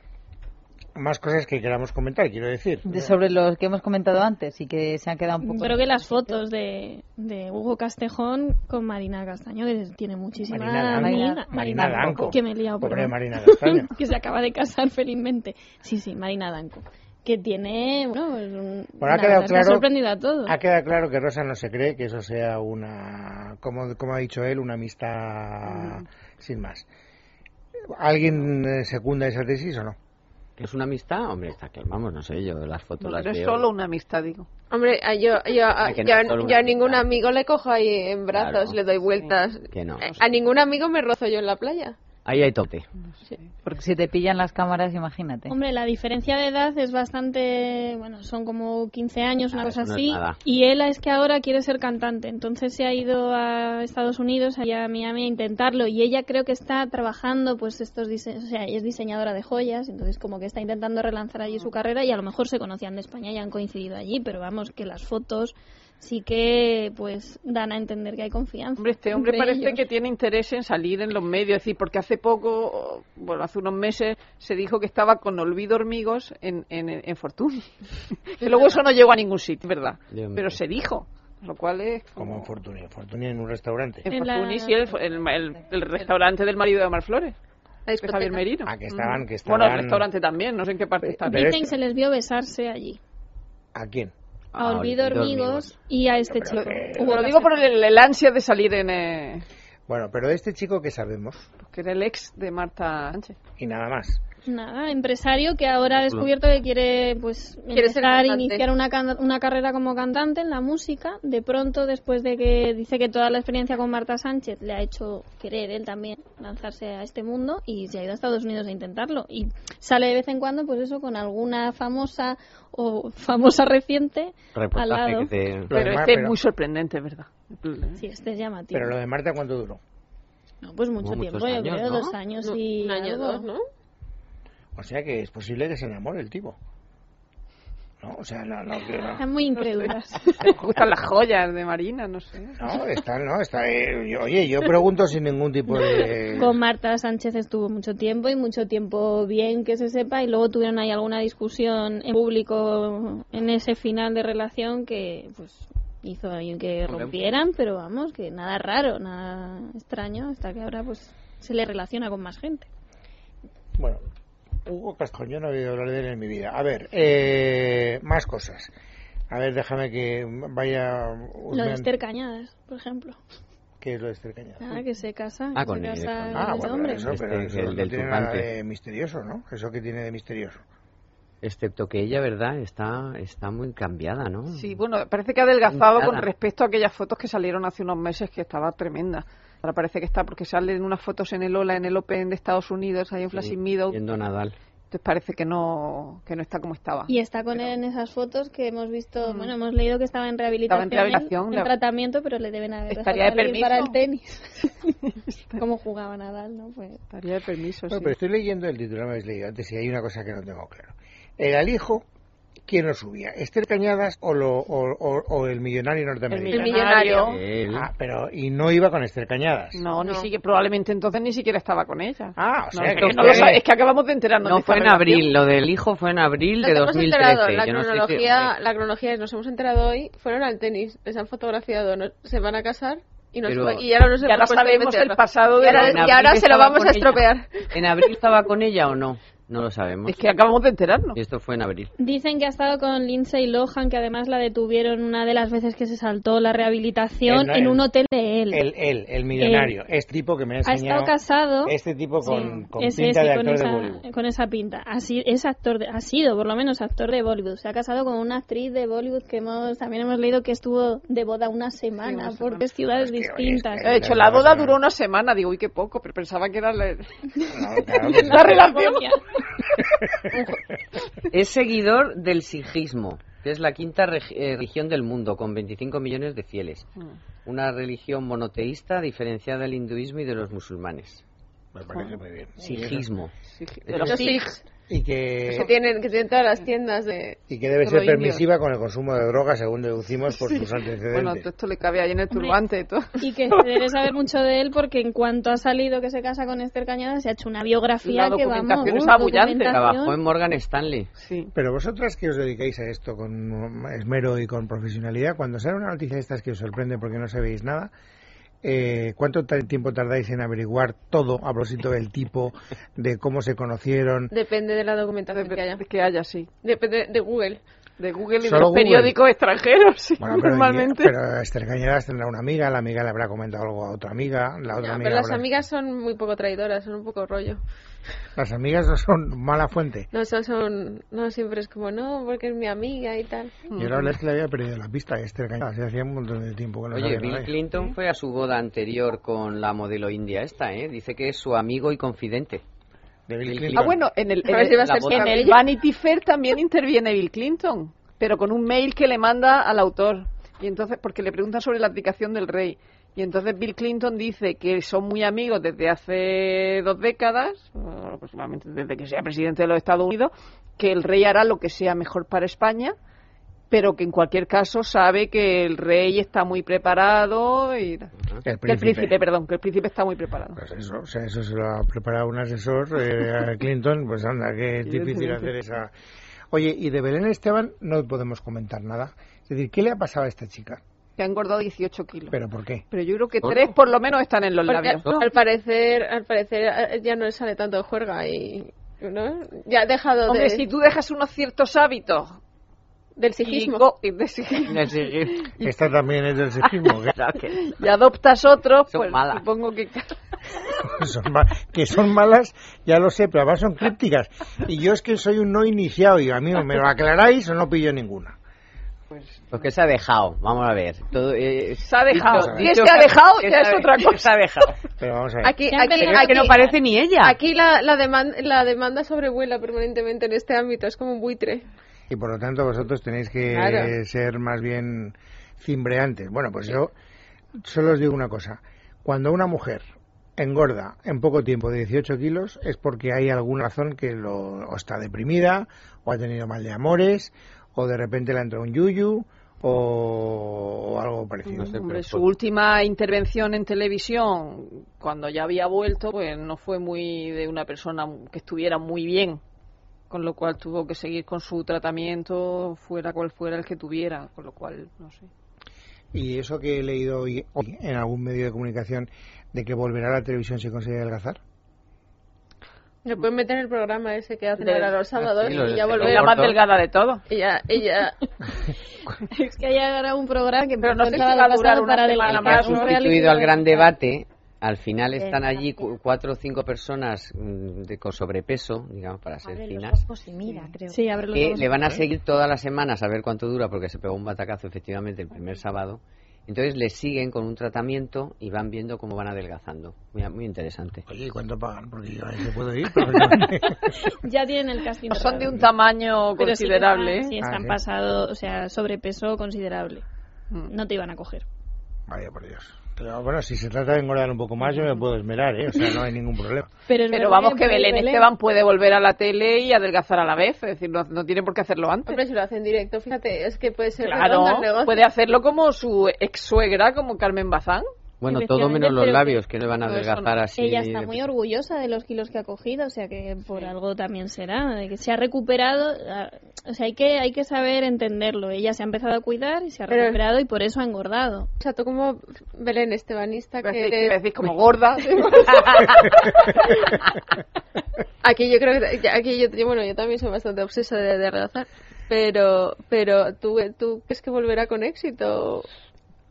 Más cosas que queramos comentar, quiero decir. De sobre los que hemos comentado antes y que se han quedado un poco. Creo que las fotos de, de Hugo Castejón con Marina Castaño, que tiene muchísima Marina Danco. amiga- Marina Danco. Que me he liado, perdón. Marina Castaño. que se acaba de casar felizmente. Sí, sí, Marina Danco. Que tiene, bueno, es un- Bueno, ha quedado claro- sorprendido a todos. Ha quedado claro que Rosa no se cree que eso sea una, como, como ha dicho él, una amistad sin más. ¿Alguien eh, secunda esa tesis o no? ¿Que es una amistad? Hombre, está que vamos, no sé, yo las fotos No, las pero es solo una amistad, digo. Hombre, a yo, yo, a, que no yo a- es solo una yo a ningún amigo le cojo ahí en brazos, Claro. le doy vueltas. Que no. A ningún amigo me rozo yo en la playa. Ahí hay tope. Porque si te pillan las cámaras, imagínate. Hombre, la diferencia de edad es bastante, bueno, son como 15 años, una Ah, cosa no así. y él es que ahora quiere ser cantante, entonces se ha ido a Estados Unidos, allá a Miami a intentarlo. Y ella creo que está trabajando, pues estos dise- o sea, ella es diseñadora de joyas, entonces como que está intentando relanzar allí su carrera y a lo mejor se conocían de España y han coincidido allí, pero vamos, que las fotos sí que pues dan a entender que hay confianza. Hombre, este hombre entre parece ellos. que tiene interés en salir en los medios, es decir, porque hace poco, bueno, hace unos meses se dijo que estaba con Olvido Hormigos en, en, en Fortuny. que luego eso no llegó a ningún sitio, ¿verdad? Dios mío. Pero se dijo, lo cual es Como en Fortuny. Fortuny en un restaurante. En En la- Fortuny, sí, el, el- el- el restaurante del marido de Omar Flores, La de Javier. Merino. Ah, que estaban- que Bueno, el estaban- restaurante también, no sé en qué parte está. Dicen que esto- se les vio besarse allí. ¿A quién? A Ah, Olvido Hormigos y a este chico. Lo Hugo digo por el, el ansia de salir en... eh, Bueno, pero de este chico que sabemos que era el ex de Marta Sánchez. y nada más. Nada, empresario que ahora ha descubierto que quiere pues Quiere ser empezar, iniciar una, can- una carrera como cantante en la música. De pronto, después de que dice que toda la experiencia con Marta Sánchez le ha hecho querer él también lanzarse a este mundo y se ha ido a Estados Unidos a intentarlo. Y sale de vez en cuando, pues eso, con alguna famosa o famosa reciente al Reportaje lado. que te... Pero este es muy sorprendente, ¿verdad? Sí, este es llamativo. Pero lo de Marta, ¿cuánto duró? No, pues mucho tiempo, yo creo, ¿no? dos años No, y un año algo. dos, ¿no? O sea que es posible que se enamore el tipo. ¿No? O sea, no, no. Están muy incrédulas. Me gustan las joyas de Marina, no sé. No, está, no, está. eh, yo- oye, yo pregunto sin ningún tipo de. Con Marta Sánchez estuvo mucho tiempo y mucho tiempo bien que se sepa y luego tuvieron ahí alguna discusión en público en ese final de relación que pues hizo ahí que rompieran, pero vamos, que nada raro, nada extraño, hasta que ahora pues se le relaciona con más gente. Bueno, Hugo Cascón, yo no he oído hablar de él en mi vida. A ver, eh, más cosas. A ver, déjame que vaya. Lo de Esther Cañadas, por ejemplo. ¿Qué es lo de Esther Cañada? Nada, que se casa, Ah, con se él, casa con él. Ah, bueno, hombre. eso, pero Este, eso el no del tiene nada de misterioso, ¿no? ¿Eso que tiene de misterioso? Excepto que ella, ¿verdad? Está, está muy cambiada, ¿no? Sí, bueno, parece que ha adelgazado Nada. con respecto a aquellas fotos que salieron hace unos meses que estaba tremenda. Ahora parece que está porque salen unas fotos en el Ola, en el Open de Estados Unidos, hay un Sí, Flashing Meadow, Viendo Nadal. entonces parece que no que no está como estaba. Y está con él en esas fotos que hemos visto, bueno, hemos leído que estaba en rehabilitación, Estaba en rehabilitación, en la- tratamiento, pero le deben haber Estaría de permiso. para el tenis. Cómo jugaba Nadal, ¿no? Pues Estaría de permiso, No, sí. pero estoy leyendo el titular, me habéis leído antes y hay una cosa que no tengo claro. El alijo, ¿quién lo subía? ¿Esther Cañadas o, lo, o, o- o el millonario norteamericano? El millonario. Él. Ah, pero y no iba con Esther Cañadas. No, ni No. siquiera, probablemente entonces ni siquiera estaba con ella. Ah, o No, sea es, que que no lo fue- sabe- es que acabamos de enterarnos. No de fue en relación. abril, lo del hijo fue en abril Nos de hemos 2013. enterado, la Yo no sé si- cronología, la cronología es, nos hemos enterado hoy, fueron al tenis, les han fotografiado, no- se van a casar y, nos Pero- fue- y ahora nos Y ahora hemos puesto a sabemos el pasado y de ahora, En y ahora se lo vamos a ella. estropear. ¿En abril estaba con ella o no? No lo sabemos. Es que acabamos de enterarnos. Y esto fue en abril. Dicen que ha estado con Lindsay Lohan, que además la detuvieron una de las veces que se saltó la rehabilitación Él no- en él- un hotel de él. El, el, el millonario, este tipo que me ha ha enseñado. estado casado. Este tipo con, Sí, con ese, pinta sí, de con actor esa, de Bollywood. con esa pinta. Así, es actor de- ha sido, por lo menos, actor de Bollywood. Se ha casado con una actriz de Bollywood que hemos, también hemos leído que estuvo de boda una semana una por semana. tres ciudades Es que, oye, distintas. es que- De hecho, la boda duró una semana. Digo, uy, qué poco, pero pensaba que era la... No, claro la sí. relación. Es seguidor del sijismo, que es la quinta eh, religión del mundo, con 25 millones de fieles. Una religión monoteísta diferenciada del hinduismo y de los musulmanes. Me parece muy bien. Sijismo. De los Sikhs. Y Que que, tienen, que tienen todas las tiendas de... y que debe ser indios. permisiva con el consumo de drogas, según deducimos por sus antecedentes. Bueno, esto le cabe ahí en el turbante y todo. Y que se debe saber mucho de él porque en cuanto ha salido que se casa con Esther Cañada se ha hecho una biografía La que vamos... documentación es abullante. documentación. Trabajó en Morgan Stanley. Sí. Pero vosotras que os dedicáis a esto con esmero y con profesionalidad, cuando sale una noticia de estas que os sorprende porque no sabéis nada, eh, ¿cuánto tiempo tardáis en averiguar todo a propósito del tipo, de cómo se conocieron? Depende de la documentación que haya. Que haya, sí. Depende de Google. De Google y de los Google. periódicos extranjeros, sí, Bueno, pero, normalmente. pero Esther Cañadas tendrá una amiga, la amiga le habrá comentado algo a otra amiga, la otra Ya, amiga pero las habrá- amigas son muy poco traidoras, son un poco rollo. Las amigas no son mala fuente. No, son, son, no siempre es como, no, porque es mi amiga y tal. Yo la verdad es que le había perdido la pista a Esther Cañadas, hacía un montón de tiempo que no Oye, sabía Bill. Clinton fue a su boda anterior con la modelo india esta, ¿eh? Dice que es su amigo y confidente. De Bill Bill Clinton. Ah, bueno, en el, en en. Vanity Fair también interviene Bill Clinton, pero con un mail que le manda al autor. Y entonces, porque le preguntan sobre la abdicación del rey. Y entonces Bill Clinton dice que son muy amigos desde hace dos décadas, aproximadamente desde que sea presidente de los Estados Unidos, que el rey hará lo que sea mejor para España, pero que en cualquier caso sabe que el rey está muy preparado y El que el príncipe, perdón, que el príncipe está muy preparado. Pues eso, o sea, eso se lo ha preparado un asesor eh, a Clinton, pues anda, qué difícil hacer esa... Oye, y de Belén Esteban no podemos comentar nada. Es decir, ¿qué le ha pasado a esta chica? Que ha engordado 18 kilos. ¿Pero por qué? Pero yo creo que tres por lo menos están en los Porque labios. al parecer, al parecer eh, ya no le sale tanto de juerga y ¿no? ya ha dejado Hombre, de, si tú dejas unos ciertos hábitos del y, sijismo. y de- Esta también es del sexismo, que, y adoptas otros, Son pues malas. supongo que... son que son malas, ya lo sé, pero además son crípticas. Y yo es que soy un no iniciado y a mí me lo aclaráis o no pillo ninguna. Pues que se ha dejado, vamos a ver. Todo, eh, Se ha dejado. Y es que ha dejado, ya es otra cosa. Se ha dejado. Pero vamos a ver. Aquí, aquí, aquí- que no parece ni ella. aquí la, la, deman- la demanda sobrevuela permanentemente en este ámbito, es como un buitre. Y por lo tanto vosotros tenéis que Claro. ser más bien cimbreantes. Bueno, pues yo solo os digo una cosa. Cuando una mujer engorda en poco tiempo de 18 kilos es porque hay alguna razón que lo, o está deprimida, o ha tenido mal de amores, o de repente le ha entrado un yuyu, o, o algo parecido. No sé, Hombre, pero su última intervención en televisión, cuando ya había vuelto, pues no fue muy de una persona que estuviera muy bien, con lo cual tuvo que seguir con su tratamiento, fuera cual fuera el que tuviera, con lo cual, no sé. Y eso que he leído hoy, hoy en algún medio de comunicación de que volverá a la televisión si consigue adelgazar. Se pueden meter en el programa ese que hacen De- ahora los sábados sí, lo y ya volver. la más delgada de todo. Ella, ella, Es que hay ahora un programa que Pero no sé el si va a durar una para semana ha más, reality sustituido al gran debate, al final están allí cu- cuatro o cinco personas mm, de, con sobrepeso, digamos, para ser Abre los finas, ojos y mira, creo. Sí, abre los ojos. le van a seguir todas las semanas a ver cuánto dura, porque se pegó un batacazo efectivamente el primer sábado. Entonces le siguen con un tratamiento y van viendo cómo van adelgazando. Muy, muy interesante. Oye, ¿y cuánto pagan? Porque yo a ese puedo ir. Ya tienen el casting. No son de un tamaño Pero sí considerable. están- Sí, ¿eh? Ah, están sí. pasado, o sea, sobrepeso considerable. Mm. No te iban a coger. Vaya por Dios. Pero bueno, si se trata de engordar un poco más, yo me puedo esmerar, ¿eh? O sea, no hay ningún problema. Pero, vamos, que Belén Esteban puede volver a la tele y adelgazar a la vez. Es decir, no, no tiene por qué hacerlo antes. hombre, si lo hace en directo, fíjate, es que puede ser Claro, puede hacerlo como su ex suegra, como Carmen Bazán. Bueno, todo menos los labios, que no van a adelgazar no. así. Ella está de- muy orgullosa de los kilos que ha cogido, o sea que por algo también será, de que se ha recuperado, ah, o sea, hay que hay que saber entenderlo. Ella se ha empezado a cuidar y se ha Pero- recuperado y por eso ha engordado. O sea, tú como Belén Estebanista, que decir- eres- decir como gorda. Aquí yo creo que aquí yo, yo- bueno, yo también soy bastante obsesa de, de adelgazar, pero pero tú tú crees que volverá con éxito.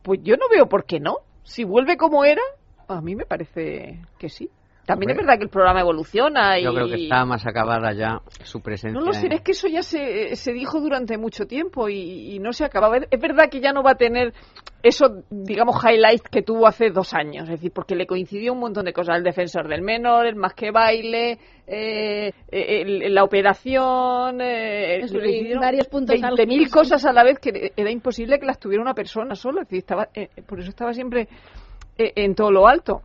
Pues yo no veo por qué no. Si vuelve como era, a mí me parece que sí. También es verdad que el programa evoluciona y... Yo creo que está más acabada ya su presencia. No lo sé, en- es que eso ya se, se dijo durante mucho tiempo y, y no se acababa. Es verdad que ya no va a tener eso, digamos, highlight que tuvo hace dos años. Es decir, porque le coincidió un montón de cosas. El defensor del menor, el más que baile, eh, el- la operación, eh, le varios puntos 20.000 álgidos. cosas a la vez que era imposible que las tuviera una persona sola. Es decir, estaba, eh, por eso estaba siempre eh, en todo lo alto.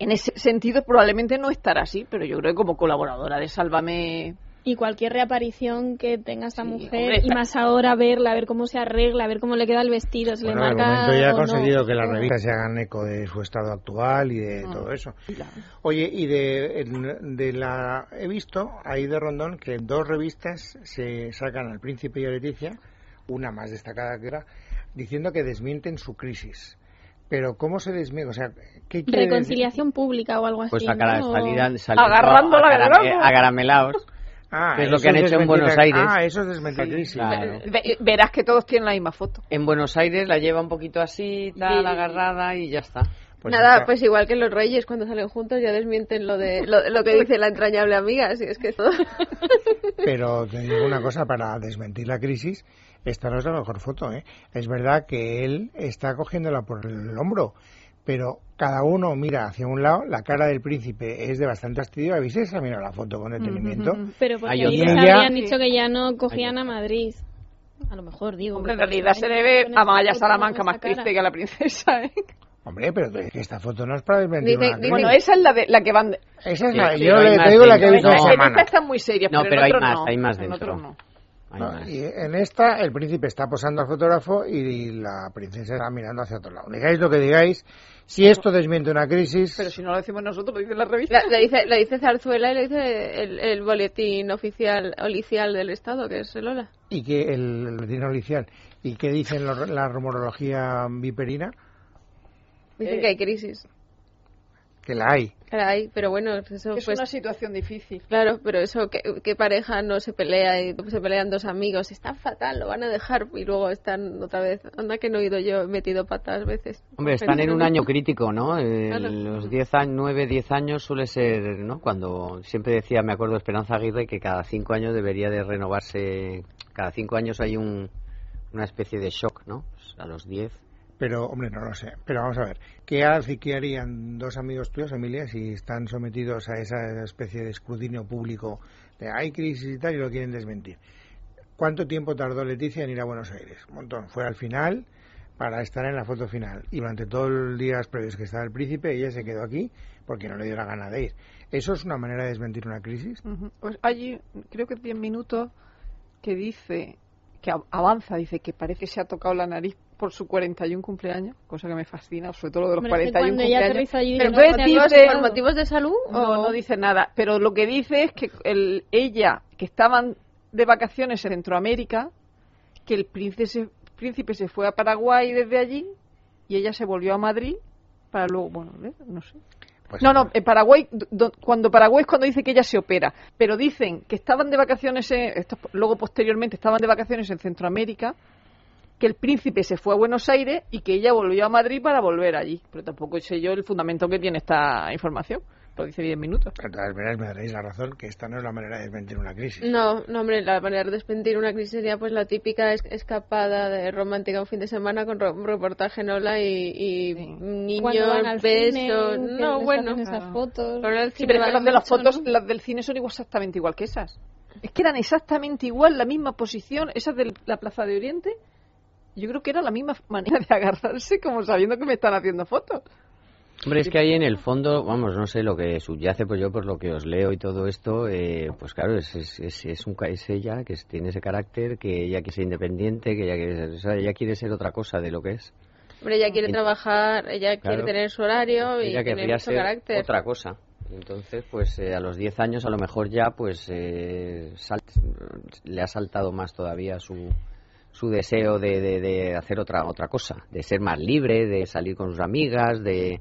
En ese sentido, probablemente no estará así, pero yo creo que como colaboradora de Sálvame Y cualquier reaparición que tenga esta Sí, mujer, hombre, y más ahora verla, a ver cómo se arregla, a ver cómo le queda el vestido, se Bueno, le marca. momento ya ha no. conseguido que las revistas se hagan eco de su estado actual y de Ah. todo eso. Oye, y de, de la he visto ahí de Rondón que dos revistas se sacan al Príncipe y a Leticia, una más destacada que otra, diciendo que desmienten su crisis. Pero ¿cómo se desmiente? O sea, ¿qué quiere decir? Reconciliación pública o algo así. Pues a cara, ¿no? salirán, saliendo Agarrándola del agarame- brazo. agaramelados. Ah, que es lo que han hecho en Buenos la- Aires. Ah, eso es desmentir la crisis. Claro. Ve- verás que todos tienen la misma foto. En Buenos Aires la lleva un poquito así, tal, agarrada y ya está. Pues Nada, está- pues igual que los reyes cuando salen juntos ya desmienten lo de lo, lo que dice la entrañable amiga, así es que todo. Pero te digo una cosa, para desmentir la crisis, esta no es la mejor foto. ¿eh? Es verdad que él está cogiéndola por el hombro, pero cada uno mira hacia un lado, la cara del príncipe es de bastante fastidio. ¿Habéis examinado la foto con detenimiento? Pero porque Hay ahí otra. les Ella- habían dicho que ya no cogían a Madrid. A lo mejor digo. Hombre, en porque realidad se debe a Maya Salamanca más triste que a la princesa, ¿eh? Hombre, pero que esta foto no es para desmentir Dice- una crisis. Bueno, esa es la, de, la que van... de- Esa es Sí, la, sí, yo le digo la que he visto No. esta están muy serias, No, pero, pero en hay más, no. hay más En dentro. No. Y en esta el príncipe está posando al fotógrafo y la princesa está mirando hacia otro lado. Digáis lo que digáis, si esto desmiente una crisis, Pero si no lo decimos nosotros, lo dice la revista. La, la dice, la dice Zarzuela y le dice el, el boletín oficial oficial del Estado, que es el Ola. y que el, el vecino oficial y qué dicen los- la rumorología viperina, Dicen Eh. que hay crisis. Que la hay. Caray, pero bueno, eso Es pues, una situación difícil. Claro, pero eso, ¿qué, qué pareja no se pelea y se pelean dos amigos? Está fatal, lo van a dejar y luego están otra vez. Anda que no he ido yo, he metido patas veces. Hombre, están en un año crítico, ¿no? Eh, Claro. Los 10 años, 9, 10 años suele ser, ¿no? Cuando siempre decía, me acuerdo, Esperanza Aguirre, que cada 5 años debería de renovarse, cada 5 años hay un, una especie de shock, ¿no? Pues a los 10. Pero, hombre, no lo sé. Pero vamos a ver, ¿qué hace, qué harían dos amigos tuyos, Emilia, si están sometidos a esa especie de escrutinio público de hay crisis y tal y lo quieren desmentir? ¿Cuánto tiempo tardó Leticia en ir a Buenos Aires? Un montón. Fue al final para estar en la foto final. Y durante todos los días previos que estaba el príncipe, ella se quedó aquí porque no le dio la gana de ir. ¿Eso es una manera de desmentir una crisis? Pues hay, creo que 10 minutos que dice, que avanza, dice que parece que se ha tocado la nariz por su 41 cumpleaños, cosa que me fascina, sobre todo lo de los Hombre, es que 41 cuando ella cumpleaños. allí, Pero dice, entonces "No, ¿Motivos, dice- ¿Por motivos de salud? No, o- no dice nada, pero lo que dice es que el, ella, que estaban de vacaciones en Centroamérica, que el príncipe, se- príncipe se fue a Paraguay desde allí y ella se volvió a Madrid para luego, bueno, no sé. Pues No, no, en Paraguay, do- cuando Paraguay es cuando dice que ella se opera, pero dicen que estaban de vacaciones, en- esto, luego posteriormente estaban de vacaciones en Centroamérica, que el príncipe se fue a Buenos Aires y que ella volvió a Madrid para volver allí. Pero tampoco sé yo el fundamento que tiene esta información, lo dice 10 minutos. De todas maneras, me daréis la razón que esta no es la manera de desmentir una crisis. No, no, hombre, la manera de despentir una crisis sería pues la típica es- escapada de romántica un fin de semana con reportaje en Ola y, y Sí. niños, besos. cine, no, bueno. hacen esas fotos. Pero el Sí, pero las de las mucho, fotos, ¿no? las del cine son igual- exactamente igual que esas. Es que eran exactamente igual, la misma posición, esas de la Plaza de Oriente. Yo creo que era la misma manera de agarrarse como sabiendo que me están haciendo fotos. Hombre, es que ahí en el fondo, vamos, no sé lo que subyace, pues yo por lo que os leo y todo esto, eh, pues claro, es, es, es, es un, ca- es ella que tiene ese carácter, que ella quiere ser independiente, que ella quiere ser, o sea, ella quiere ser otra cosa de lo que es. Hombre, ella quiere trabajar, ella quiere tener su horario y querría mucho ser carácter. otra cosa. Entonces, pues eh, a los 10 años a lo mejor ya pues eh, sal- le ha saltado más todavía su, su deseo de, de, de hacer otra otra cosa, de ser más libre, de salir con sus amigas, de,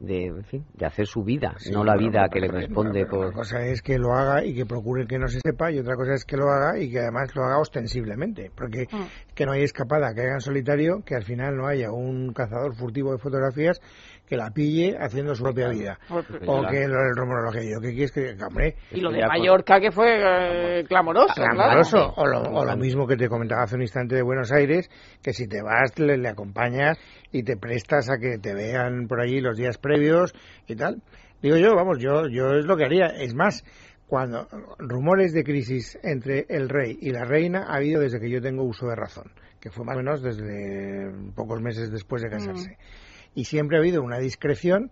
de, en fin, de hacer su vida, Sí, no la vida que le pero- corresponde pero Una por... cosa es que lo haga y que procure que no se sepa, y otra cosa es que lo haga y que además lo haga ostensiblemente. Porque que no hay escapada, que haga en solitario, que al final no haya un cazador furtivo de fotografías que la pille haciendo su propia vida. Pues O ya. que lo del rumorologio, ¿qué quieres que.? que, Hombre, Y lo de Mallorca, que fue eh, clamoroso, claro. clamoroso. O, lo, o lo mismo que te comentaba hace un instante de Buenos Aires, que si te vas, le, le acompañas y te prestas a que te vean por allí los días previos y tal. Digo yo, vamos, yo, yo es lo que haría. Es más, cuando rumores de crisis entre el rey y la reina ha habido desde que yo tengo uso de razón, que fue más o menos desde pocos meses después de casarse. Y siempre ha habido una discreción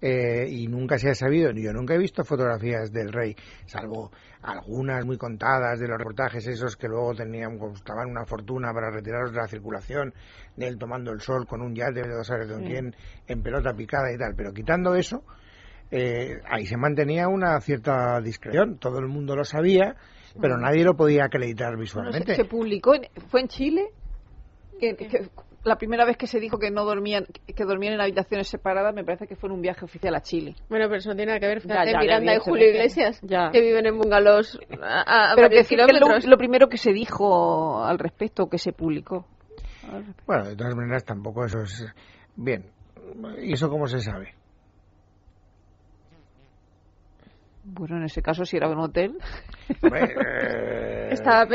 eh, y nunca se ha sabido, ni yo nunca he visto fotografías del rey, salvo algunas muy contadas de los reportajes esos que luego tenían, costaban una fortuna para retirarlos de la circulación, de él tomando el sol con un yate de dos años de quién en pelota picada y tal, pero quitando eso, eh, ahí se mantenía una cierta discreción, todo el mundo lo sabía, pero nadie lo podía acreditar visualmente. se, publicó, fue en Chile, que, la primera vez que se dijo que no dormían, que dormían en habitaciones separadas, me parece que fue en un viaje oficial a Chile. Bueno, pero eso no tiene nada que ver. Fíjate, Miranda y Julio Iglesias, que viven en bungalows a, pero que, kilómetros. lo, lo, primero que se dijo al respecto, que se publicó. Bueno, de todas maneras tampoco eso es... Bien, ¿y eso cómo se sabe? Bueno, en ese caso si era un hotel. Eh, Estaba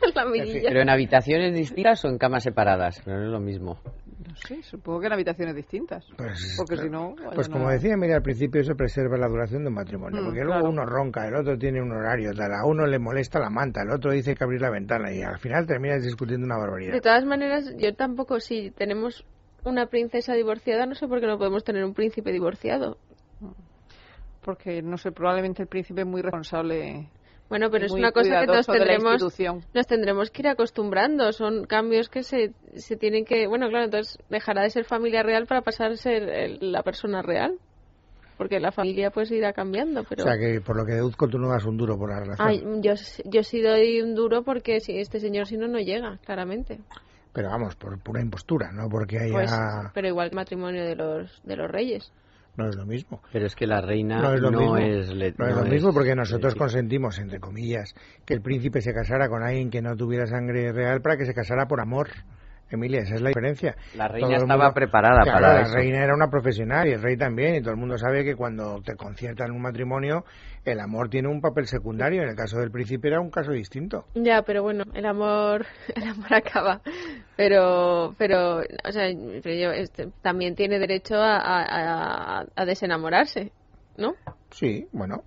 Peñafiel mirando. Pero en habitaciones distintas o en camas separadas, pero no es lo mismo. No sé, supongo que en habitaciones distintas. Pues, porque si no. Pues como decía, mira, al principio eso preserva la duración de un matrimonio. Mm, porque luego uno ronca, el otro tiene un horario, tal, a uno le molesta la manta, el otro dice que abrir la ventana y al final terminas discutiendo una barbaridad. De todas maneras, yo tampoco, si tenemos una princesa divorciada, no sé por qué no podemos tener un príncipe divorciado. Porque, no sé, probablemente el príncipe es muy responsable bueno, pero es una cosa que todos tendremos, nos tendremos que ir acostumbrando. Son cambios que se, se tienen que. Bueno, claro, entonces dejará de ser familia real para pasar a ser la persona real. Porque la familia pues irá cambiando. Pero... O sea, que por lo que deduzco tú no das un duro por la relación. yo, yo sí doy un duro porque si este señor si no, no llega, claramente. Pero vamos, por pura impostura, no porque haya. Pues, pero igual el matrimonio de los, de los reyes no es lo mismo. Pero es que la reina no es lo mismo, es, no es lo mismo porque nosotros consentimos, entre comillas, que el príncipe se casara con alguien que no tuviera sangre real para que se casara por amor. Emilia, esa es la diferencia. La reina estaba preparada para la reina era una profesional y el rey también, y todo el mundo sabe que cuando te conciertan un matrimonio, el amor tiene un papel secundario. En el caso del príncipe era un caso distinto. Ya, pero bueno, el amor, el amor acaba. Pero, pero, o sea, este, también tiene derecho a, a, desenamorarse, ¿no? Sí, bueno.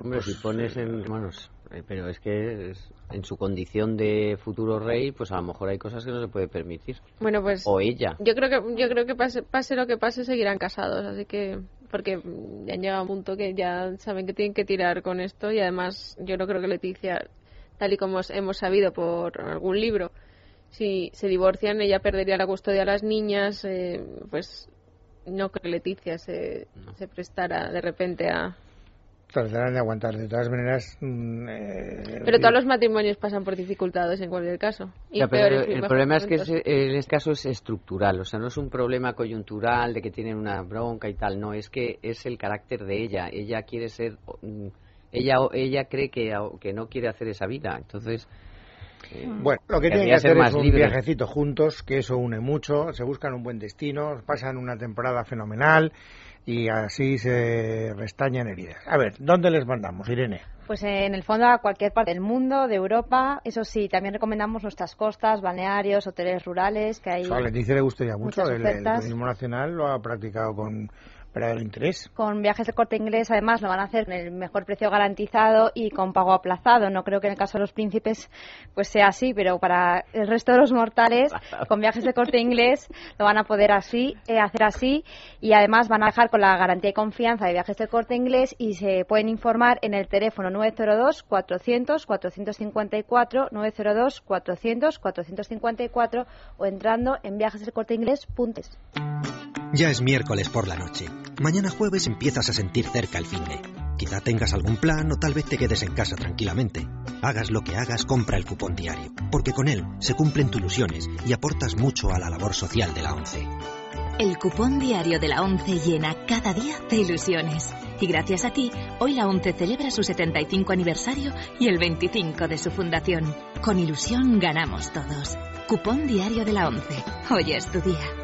Hombre, si pones en manos pero es que en su condición de futuro rey, pues a lo mejor hay cosas que no se puede permitir. Bueno, pues o ella. Yo creo que yo creo que pase, pase lo que pase seguirán casados, así que porque ya han llegado a un punto que ya saben que tienen que tirar con esto y además yo no creo que Leticia, tal y como hemos sabido por algún libro, si se divorcian ella perdería la custodia a las niñas, eh, pues no creo que Leticia se, se prestara de repente a, tratarán de aguantar. De todas maneras. Mm, eh, pero todos los matrimonios pasan por dificultades en cualquier caso. el problema es que en este caso es estructural. O sea, no es un problema coyuntural de que tienen una bronca y tal. No, es que es el carácter de ella. Ella quiere ser. Mm, ella, ella cree que, que no quiere hacer esa vida. Entonces. Eh, bueno, lo que tienen que hacer es un viajecito juntos, que eso une mucho, se buscan un buen destino, pasan una temporada fenomenal, y así se restañan heridas. A ver, ¿dónde les mandamos, Irene? Pues en el fondo a cualquier parte del mundo, de Europa. Eso sí, también recomendamos nuestras costas, balnearios, hoteles rurales, que hay. a Leticia le gustaría mucho. El, el, turismo nacional lo ha practicado con para el interés. Con viajes de corte inglés, además, lo van a hacer con el mejor precio garantizado y con pago aplazado. No creo que en el caso de los príncipes pues sea así, pero para el resto de los mortales, con viajes de corte inglés, lo van a poder así, eh, hacer así y además van a dejar con la garantía y confianza de viajes de corte inglés y se pueden informar en el teléfono 902 400 454 902 400 454 o entrando en viajesdecorteinglés.es. Ya es miércoles por la noche. Mañana jueves empiezas a sentir cerca el fin de. Quizá tengas algún plan o tal vez te quedes en casa tranquilamente. Hagas lo que hagas, compra el cupón diario, porque con él se cumplen tus ilusiones y aportas mucho a la labor social de la ONCE. El cupón diario de la ONCE llena cada día de ilusiones. Y gracias a ti, hoy la ONCE celebra su 75 aniversario y el 25 de su fundación. Con ilusión ganamos todos. Cupón diario de la ONCE. Hoy es tu día.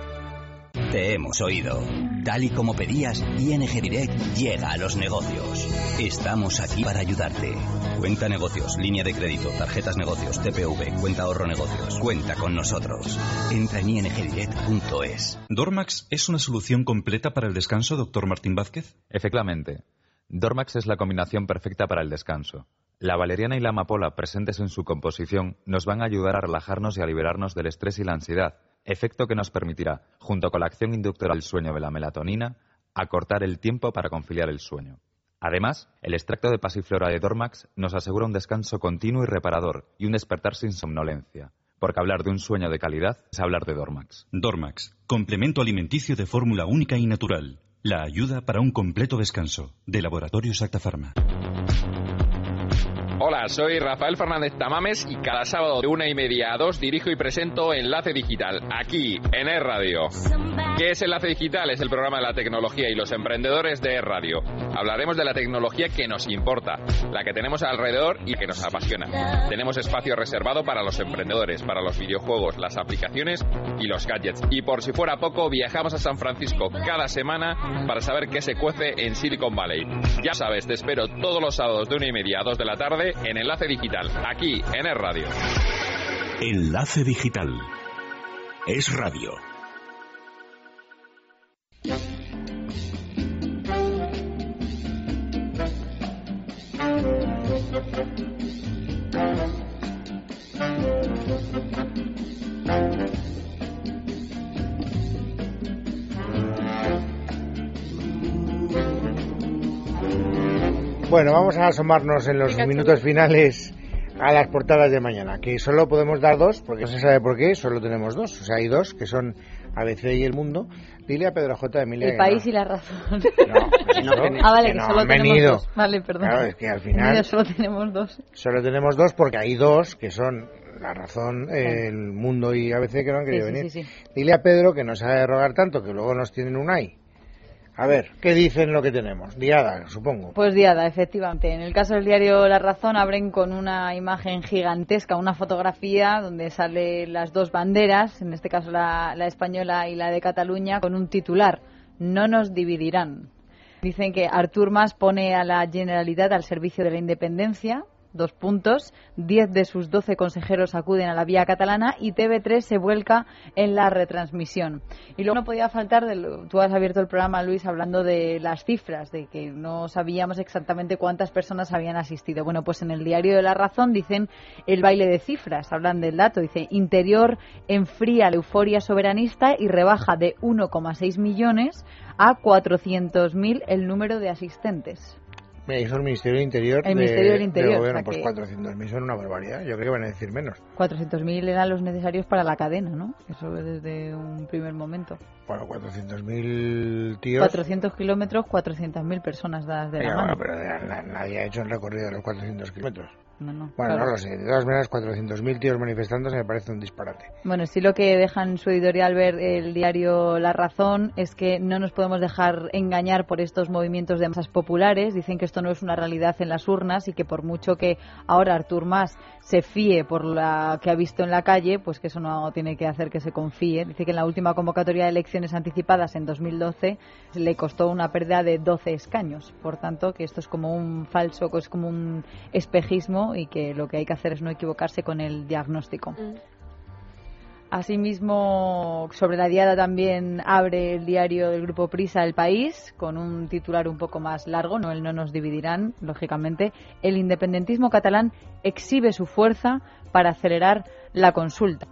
Te hemos oído. Tal y como pedías, ING Direct llega a los negocios. Estamos aquí para ayudarte. Cuenta negocios, línea de crédito, tarjetas negocios, TPV, cuenta ahorro negocios. Cuenta con nosotros. Entra en ingdirect.es. ¿Dormax es una solución completa para el descanso, doctor Martín Vázquez? Efectivamente. Dormax es la combinación perfecta para el descanso. La valeriana y la amapola presentes en su composición nos van a ayudar a relajarnos y a liberarnos del estrés y la ansiedad efecto que nos permitirá, junto con la acción inductora del sueño de la melatonina, acortar el tiempo para conciliar el sueño. Además, el extracto de pasiflora de Dormax nos asegura un descanso continuo y reparador y un despertar sin somnolencia, porque hablar de un sueño de calidad es hablar de Dormax. Dormax, complemento alimenticio de fórmula única y natural. La ayuda para un completo descanso. De Laboratorio Acta Pharma. Hola, soy Rafael Fernández Tamames y cada sábado de una y media a dos dirijo y presento Enlace Digital, aquí en E Radio. ¿Qué es Enlace Digital? Es el programa de la tecnología y los emprendedores de E Radio. Hablaremos de la tecnología que nos importa, la que tenemos alrededor y que nos apasiona. Tenemos espacio reservado para los emprendedores, para los videojuegos, las aplicaciones y los gadgets. Y por si fuera poco, viajamos a San Francisco cada semana para saber qué se cuece en Silicon Valley. Ya sabes, te espero todos los sábados de una y media a dos de la tarde en Enlace Digital, aquí en Es Radio. Enlace Digital. Es radio. Bueno, vamos a asomarnos en los minutos finales a las portadas de mañana, que solo podemos dar dos, porque no se sabe por qué, solo tenemos dos. O sea, hay dos, que son ABC y El Mundo. Dile a Pedro J. Emilia. El país no. y la razón. No, ah, vale, que que, no solo han tenemos venido. dos. Vale, perdón. Claro, es que al final solo tenemos dos. solo tenemos dos, porque hay dos que son La Razón, El Mundo y ABC que no han querido Sí, sí, venir. sí, sí. Dile a Pedro que no sabe de rogar tanto, que luego nos tienen un ay. A ver, ¿qué dicen lo que tenemos? Diada, supongo. Pues diada, efectivamente. En el caso del diario La Razón abren con una imagen gigantesca, una fotografía donde salen las dos banderas, en este caso la, la española y la de Cataluña, con un titular, no nos dividirán. Dicen que Artur Mas pone a la Generalitat al servicio de la independencia, dos puntos, diez de sus doce consejeros acuden a la vía catalana y TV3 se vuelca en la retransmisión. Y luego no podía faltar, de lo- tú has abierto el programa, Luis, hablando de las cifras, de que no sabíamos exactamente cuántas personas habían asistido. Bueno, pues en el diario de La Razón dicen el baile de cifras, hablan del dato, dice interior enfría la euforia soberanista y rebaja de 1,6 millones a 400.000 el número de asistentes. Mira, es el Ministerio del Interior. El de- Ministerio del Interior, gobierno, o sea pues que- 400.000 son una barbaridad. Yo creo que van a decir menos. 400.000 eran los necesarios para la cadena, ¿no? Eso desde un primer momento. Bueno, 400.000 tíos. 400 kilómetros, 400.000 personas dadas de la Venga, mano. bueno, pero na- nadie ha hecho el recorrido de los 400 kilómetros. No, no, Bueno, claro. no lo sé. De todas maneras, 400.000 tíos manifestándose me parece un disparate. Bueno, sí lo que deja en su editorial ver el diario La Razón es que no nos podemos dejar engañar por estos movimientos de masas populares. Dicen que esto no es una realidad en las urnas y que por mucho que ahora Artur Mas se fíe por la que ha visto en la calle, pues que eso no tiene que hacer que se confíe. Dice que en la última convocatoria de elecciones anticipadas en 2012 le costó una pérdida de 12 escaños. Por tanto, que esto es como un falso, es como un espejismo y que lo que hay que hacer es no equivocarse con el diagnóstico. Asimismo, sobre la diada también abre el diario del Grupo Prisa El País, con un titular un poco más largo, no el no nos dividirán, lógicamente. El independentismo catalán exhibe su fuerza para acelerar la consulta.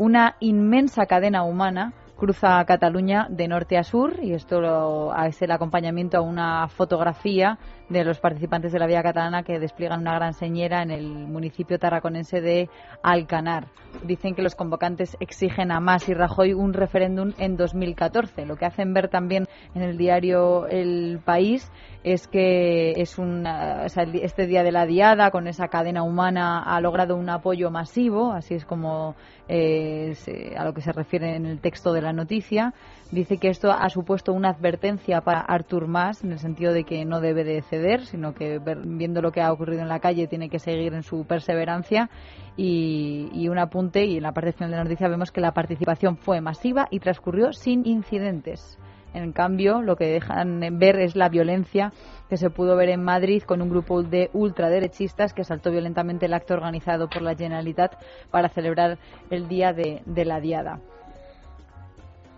Una inmensa cadena humana cruza Cataluña de norte a sur y esto lo- es el acompañamiento a una fotografía de los participantes de la vía catalana que despliegan una gran señera en el municipio tarraconense de Alcanar. Dicen que los convocantes exigen a Mas y Rajoy un referéndum en 2014. Lo que hacen ver también en el diario El País es que es un, o sea, el di- este día de la diada con esa cadena humana ha logrado un apoyo masivo, así es como eh, a lo que se refiere en el texto de la noticia. Dice que esto ha supuesto una advertencia para Artur Mas en el sentido de que no debe de ceder, sino que viendo lo que ha ocurrido en la calle tiene que seguir en su perseverancia. Y, y un apunte, y en la parte final de la noticia vemos que la participación fue masiva y transcurrió sin incidentes. En cambio, lo que dejan ver es la violencia que se pudo ver en Madrid con un grupo de ultraderechistas que asaltó violentamente el acto organizado por la Generalitat para celebrar el día de, de la Diada.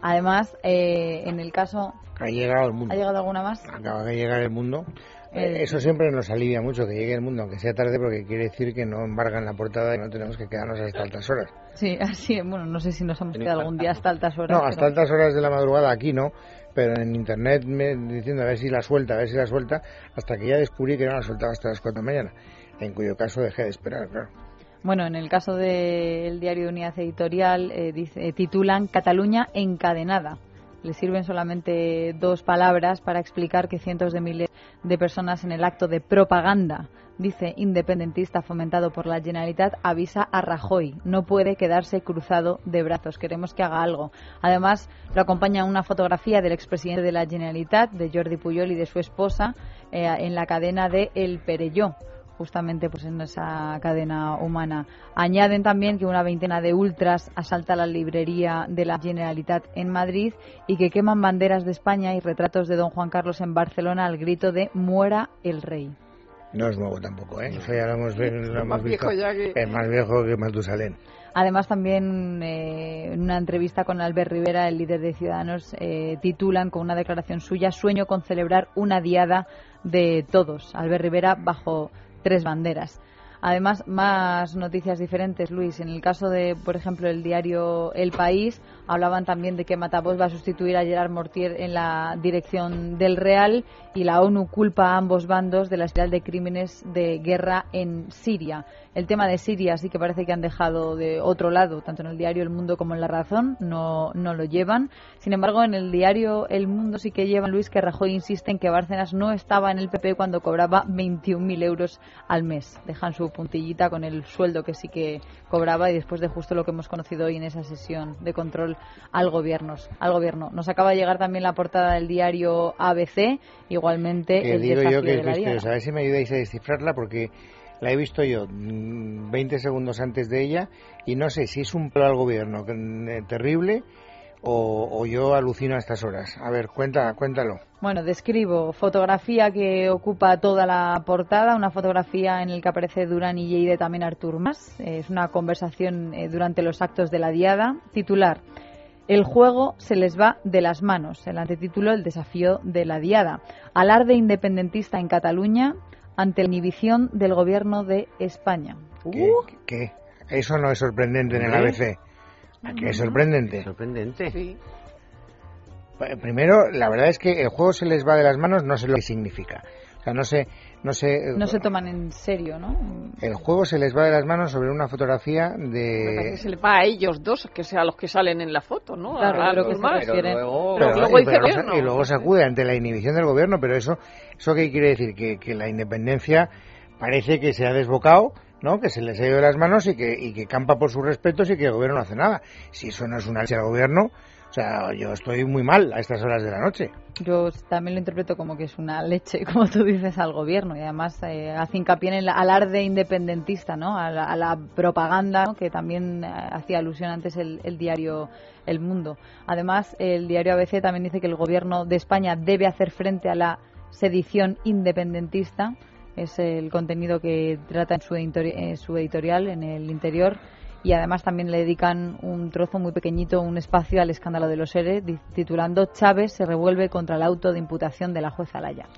Además, eh, en el caso. Ha llegado el mundo. ¿Ha llegado alguna más? Acaba de llegar el mundo. Eh, eso siempre nos alivia mucho que llegue el mundo, aunque sea tarde, porque quiere decir que no embargan la portada y no tenemos que quedarnos hasta altas horas. Sí, así, bueno, no sé si nos hemos quedado algún día hasta altas horas. No, hasta altas horas de la madrugada aquí no, pero en internet me diciendo a ver si la suelta, a ver si la suelta, hasta que ya descubrí que no la soltaba hasta las 4 de la mañana, en cuyo caso dejé de esperar, claro. Bueno, en el caso del diario de Unidad Editorial, eh, dice, titulan Cataluña encadenada le sirven solamente dos palabras para explicar que cientos de miles de personas en el acto de propaganda, dice independentista fomentado por la Generalitat, avisa a Rajoy. No puede quedarse cruzado de brazos. Queremos que haga algo. Además, lo acompaña una fotografía del expresidente de la Generalitat, de Jordi Puyol y de su esposa, eh, en la cadena de El Perelló justamente pues en esa cadena humana. Añaden también que una veintena de ultras asalta la librería de la Generalitat en Madrid y que queman banderas de España y retratos de don Juan Carlos en Barcelona al grito de muera el rey. No es nuevo tampoco, ¿eh? Eso ya lo hemos, visto. Es más viejo que Matusalén. Además, también eh, en una entrevista con Albert Rivera, el líder de Ciudadanos, eh, titulan con una declaración suya Sueño con celebrar una diada de todos. Albert Rivera bajo tres banderas. Además, más noticias diferentes, Luis. En el caso de, por ejemplo, el diario El País, hablaban también de que Matavos va a sustituir a Gerard Mortier en la dirección del Real y la ONU culpa a ambos bandos de la espiral de crímenes de guerra en Siria. El tema de Siria sí que parece que han dejado de otro lado, tanto en el diario El Mundo como en La Razón, no, no lo llevan. Sin embargo, en el diario El Mundo sí que llevan, Luis, que Rajoy insiste en que Bárcenas no estaba en el PP cuando cobraba 21.000 euros al mes. Dejan su puntillita con el sueldo que sí que cobraba y después de justo lo que hemos conocido hoy en esa sesión de control al gobierno. Al gobierno. Nos acaba de llegar también la portada del diario ABC, igualmente el digo yo que es A ver si me ayudáis a descifrarla porque la he visto yo 20 mm, segundos antes de ella y no sé si es un plan al gobierno eh, terrible o, yo alucino a estas horas. A ver, cuenta, cuéntalo. Bueno, describo fotografía que ocupa toda la portada, una fotografía en la que aparece Durán y Lleide también Artur Mas. Es una conversación eh, durante los actos de la diada. Titular. El juego se les va de las manos. El antetítulo, el desafío de la diada. Alarde independentista en Cataluña ante la inhibición del gobierno de España. ¿Qué? Eso no es sorprendente en el ABC. qué es sorprendente? Sorprendente. Sí. Primero, la verdad es que el juego se les va de las manos, no sé lo que significa. O sea, no sé, no sé. No se toman en serio, ¿no? El juego se les va de las manos sobre una fotografía de. Que se les va a ellos dos, que sean los que salen en la foto, ¿no? Claro, que Luego... luego y, luego se acude ante la inhibición del gobierno, pero eso, ¿eso qué quiere decir? Que, que la independencia parece que se ha desbocado. ¿no? que se les ha ido de las manos y que, y que campa por sus respetos y que el gobierno no hace nada. Si eso no es una leche al gobierno, o sea, yo estoy muy mal a estas horas de la noche. Yo también lo interpreto como que es una leche, como tú dices, al gobierno y además eh, hace hincapié en el alarde independentista, ¿no? A la, propaganda, que también eh, hacía alusión antes el, diario El Mundo. Además, el diario ABC también dice que el gobierno de España debe hacer frente a la sedición independentista. Es el contenido que trata en su editorial, en el interior y además también le dedican un trozo muy pequeñito, un espacio al escándalo de los ERE, titulando Chávez se revuelve contra el auto de imputación de la jueza Laya.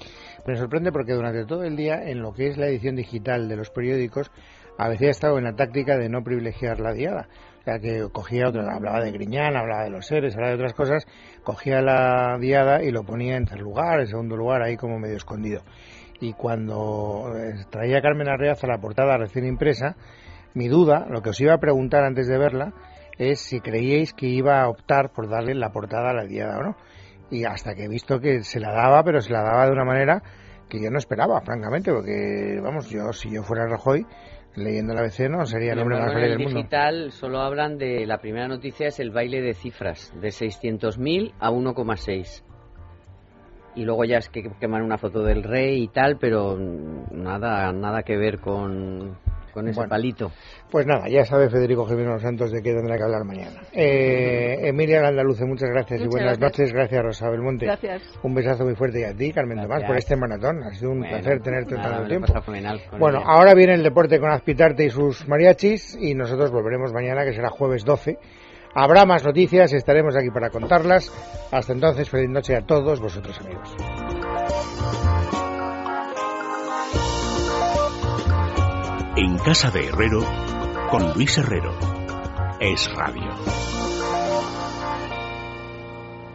Me sorprende porque durante todo el día, en lo que es la edición digital de los periódicos, a veces he estado en la táctica de no privilegiar la diada. O sea, que cogía otra, hablaba de Griñán, hablaba de los seres, hablaba de otras cosas, cogía la diada y lo ponía en tercer lugar, en segundo lugar, ahí como medio escondido. Y cuando eh, traía Carmen Arreaz a la portada recién impresa, mi duda, lo que os iba a preguntar antes de verla, es si creíais que iba a optar por darle la portada a la diada o no. Y hasta que he visto que se la daba, pero se la daba de una manera que yo no esperaba, francamente, porque, vamos, yo si yo fuera Rajoy, leyendo la ABC no sería el hombre más feliz del mundo. digital solo hablan de, la primera noticia es el baile de cifras, de 600.000 a 1,6 y luego ya es que queman una foto del rey y tal, pero nada nada que ver con con ese palito. Pues nada, ya sabe Federico Jiménez Santos de qué tendrá que hablar mañana. Eh, Emilia Gandaluce, muchas gracias y buenas noches. Gracias, Rosa Belmonte. Gracias. Un besazo muy fuerte y a ti, Carmen Tomás, por este maratón. Ha sido un placer tenerte tanto tiempo. Bueno, ahora viene el deporte con Azpitarte y sus mariachis y nosotros volveremos mañana, que será jueves 12. Habrá más noticias, y estaremos aquí para contarlas. Hasta entonces, feliz noche a todos vosotros amigos. En casa de Herrero, con Luis Herrero, es radio.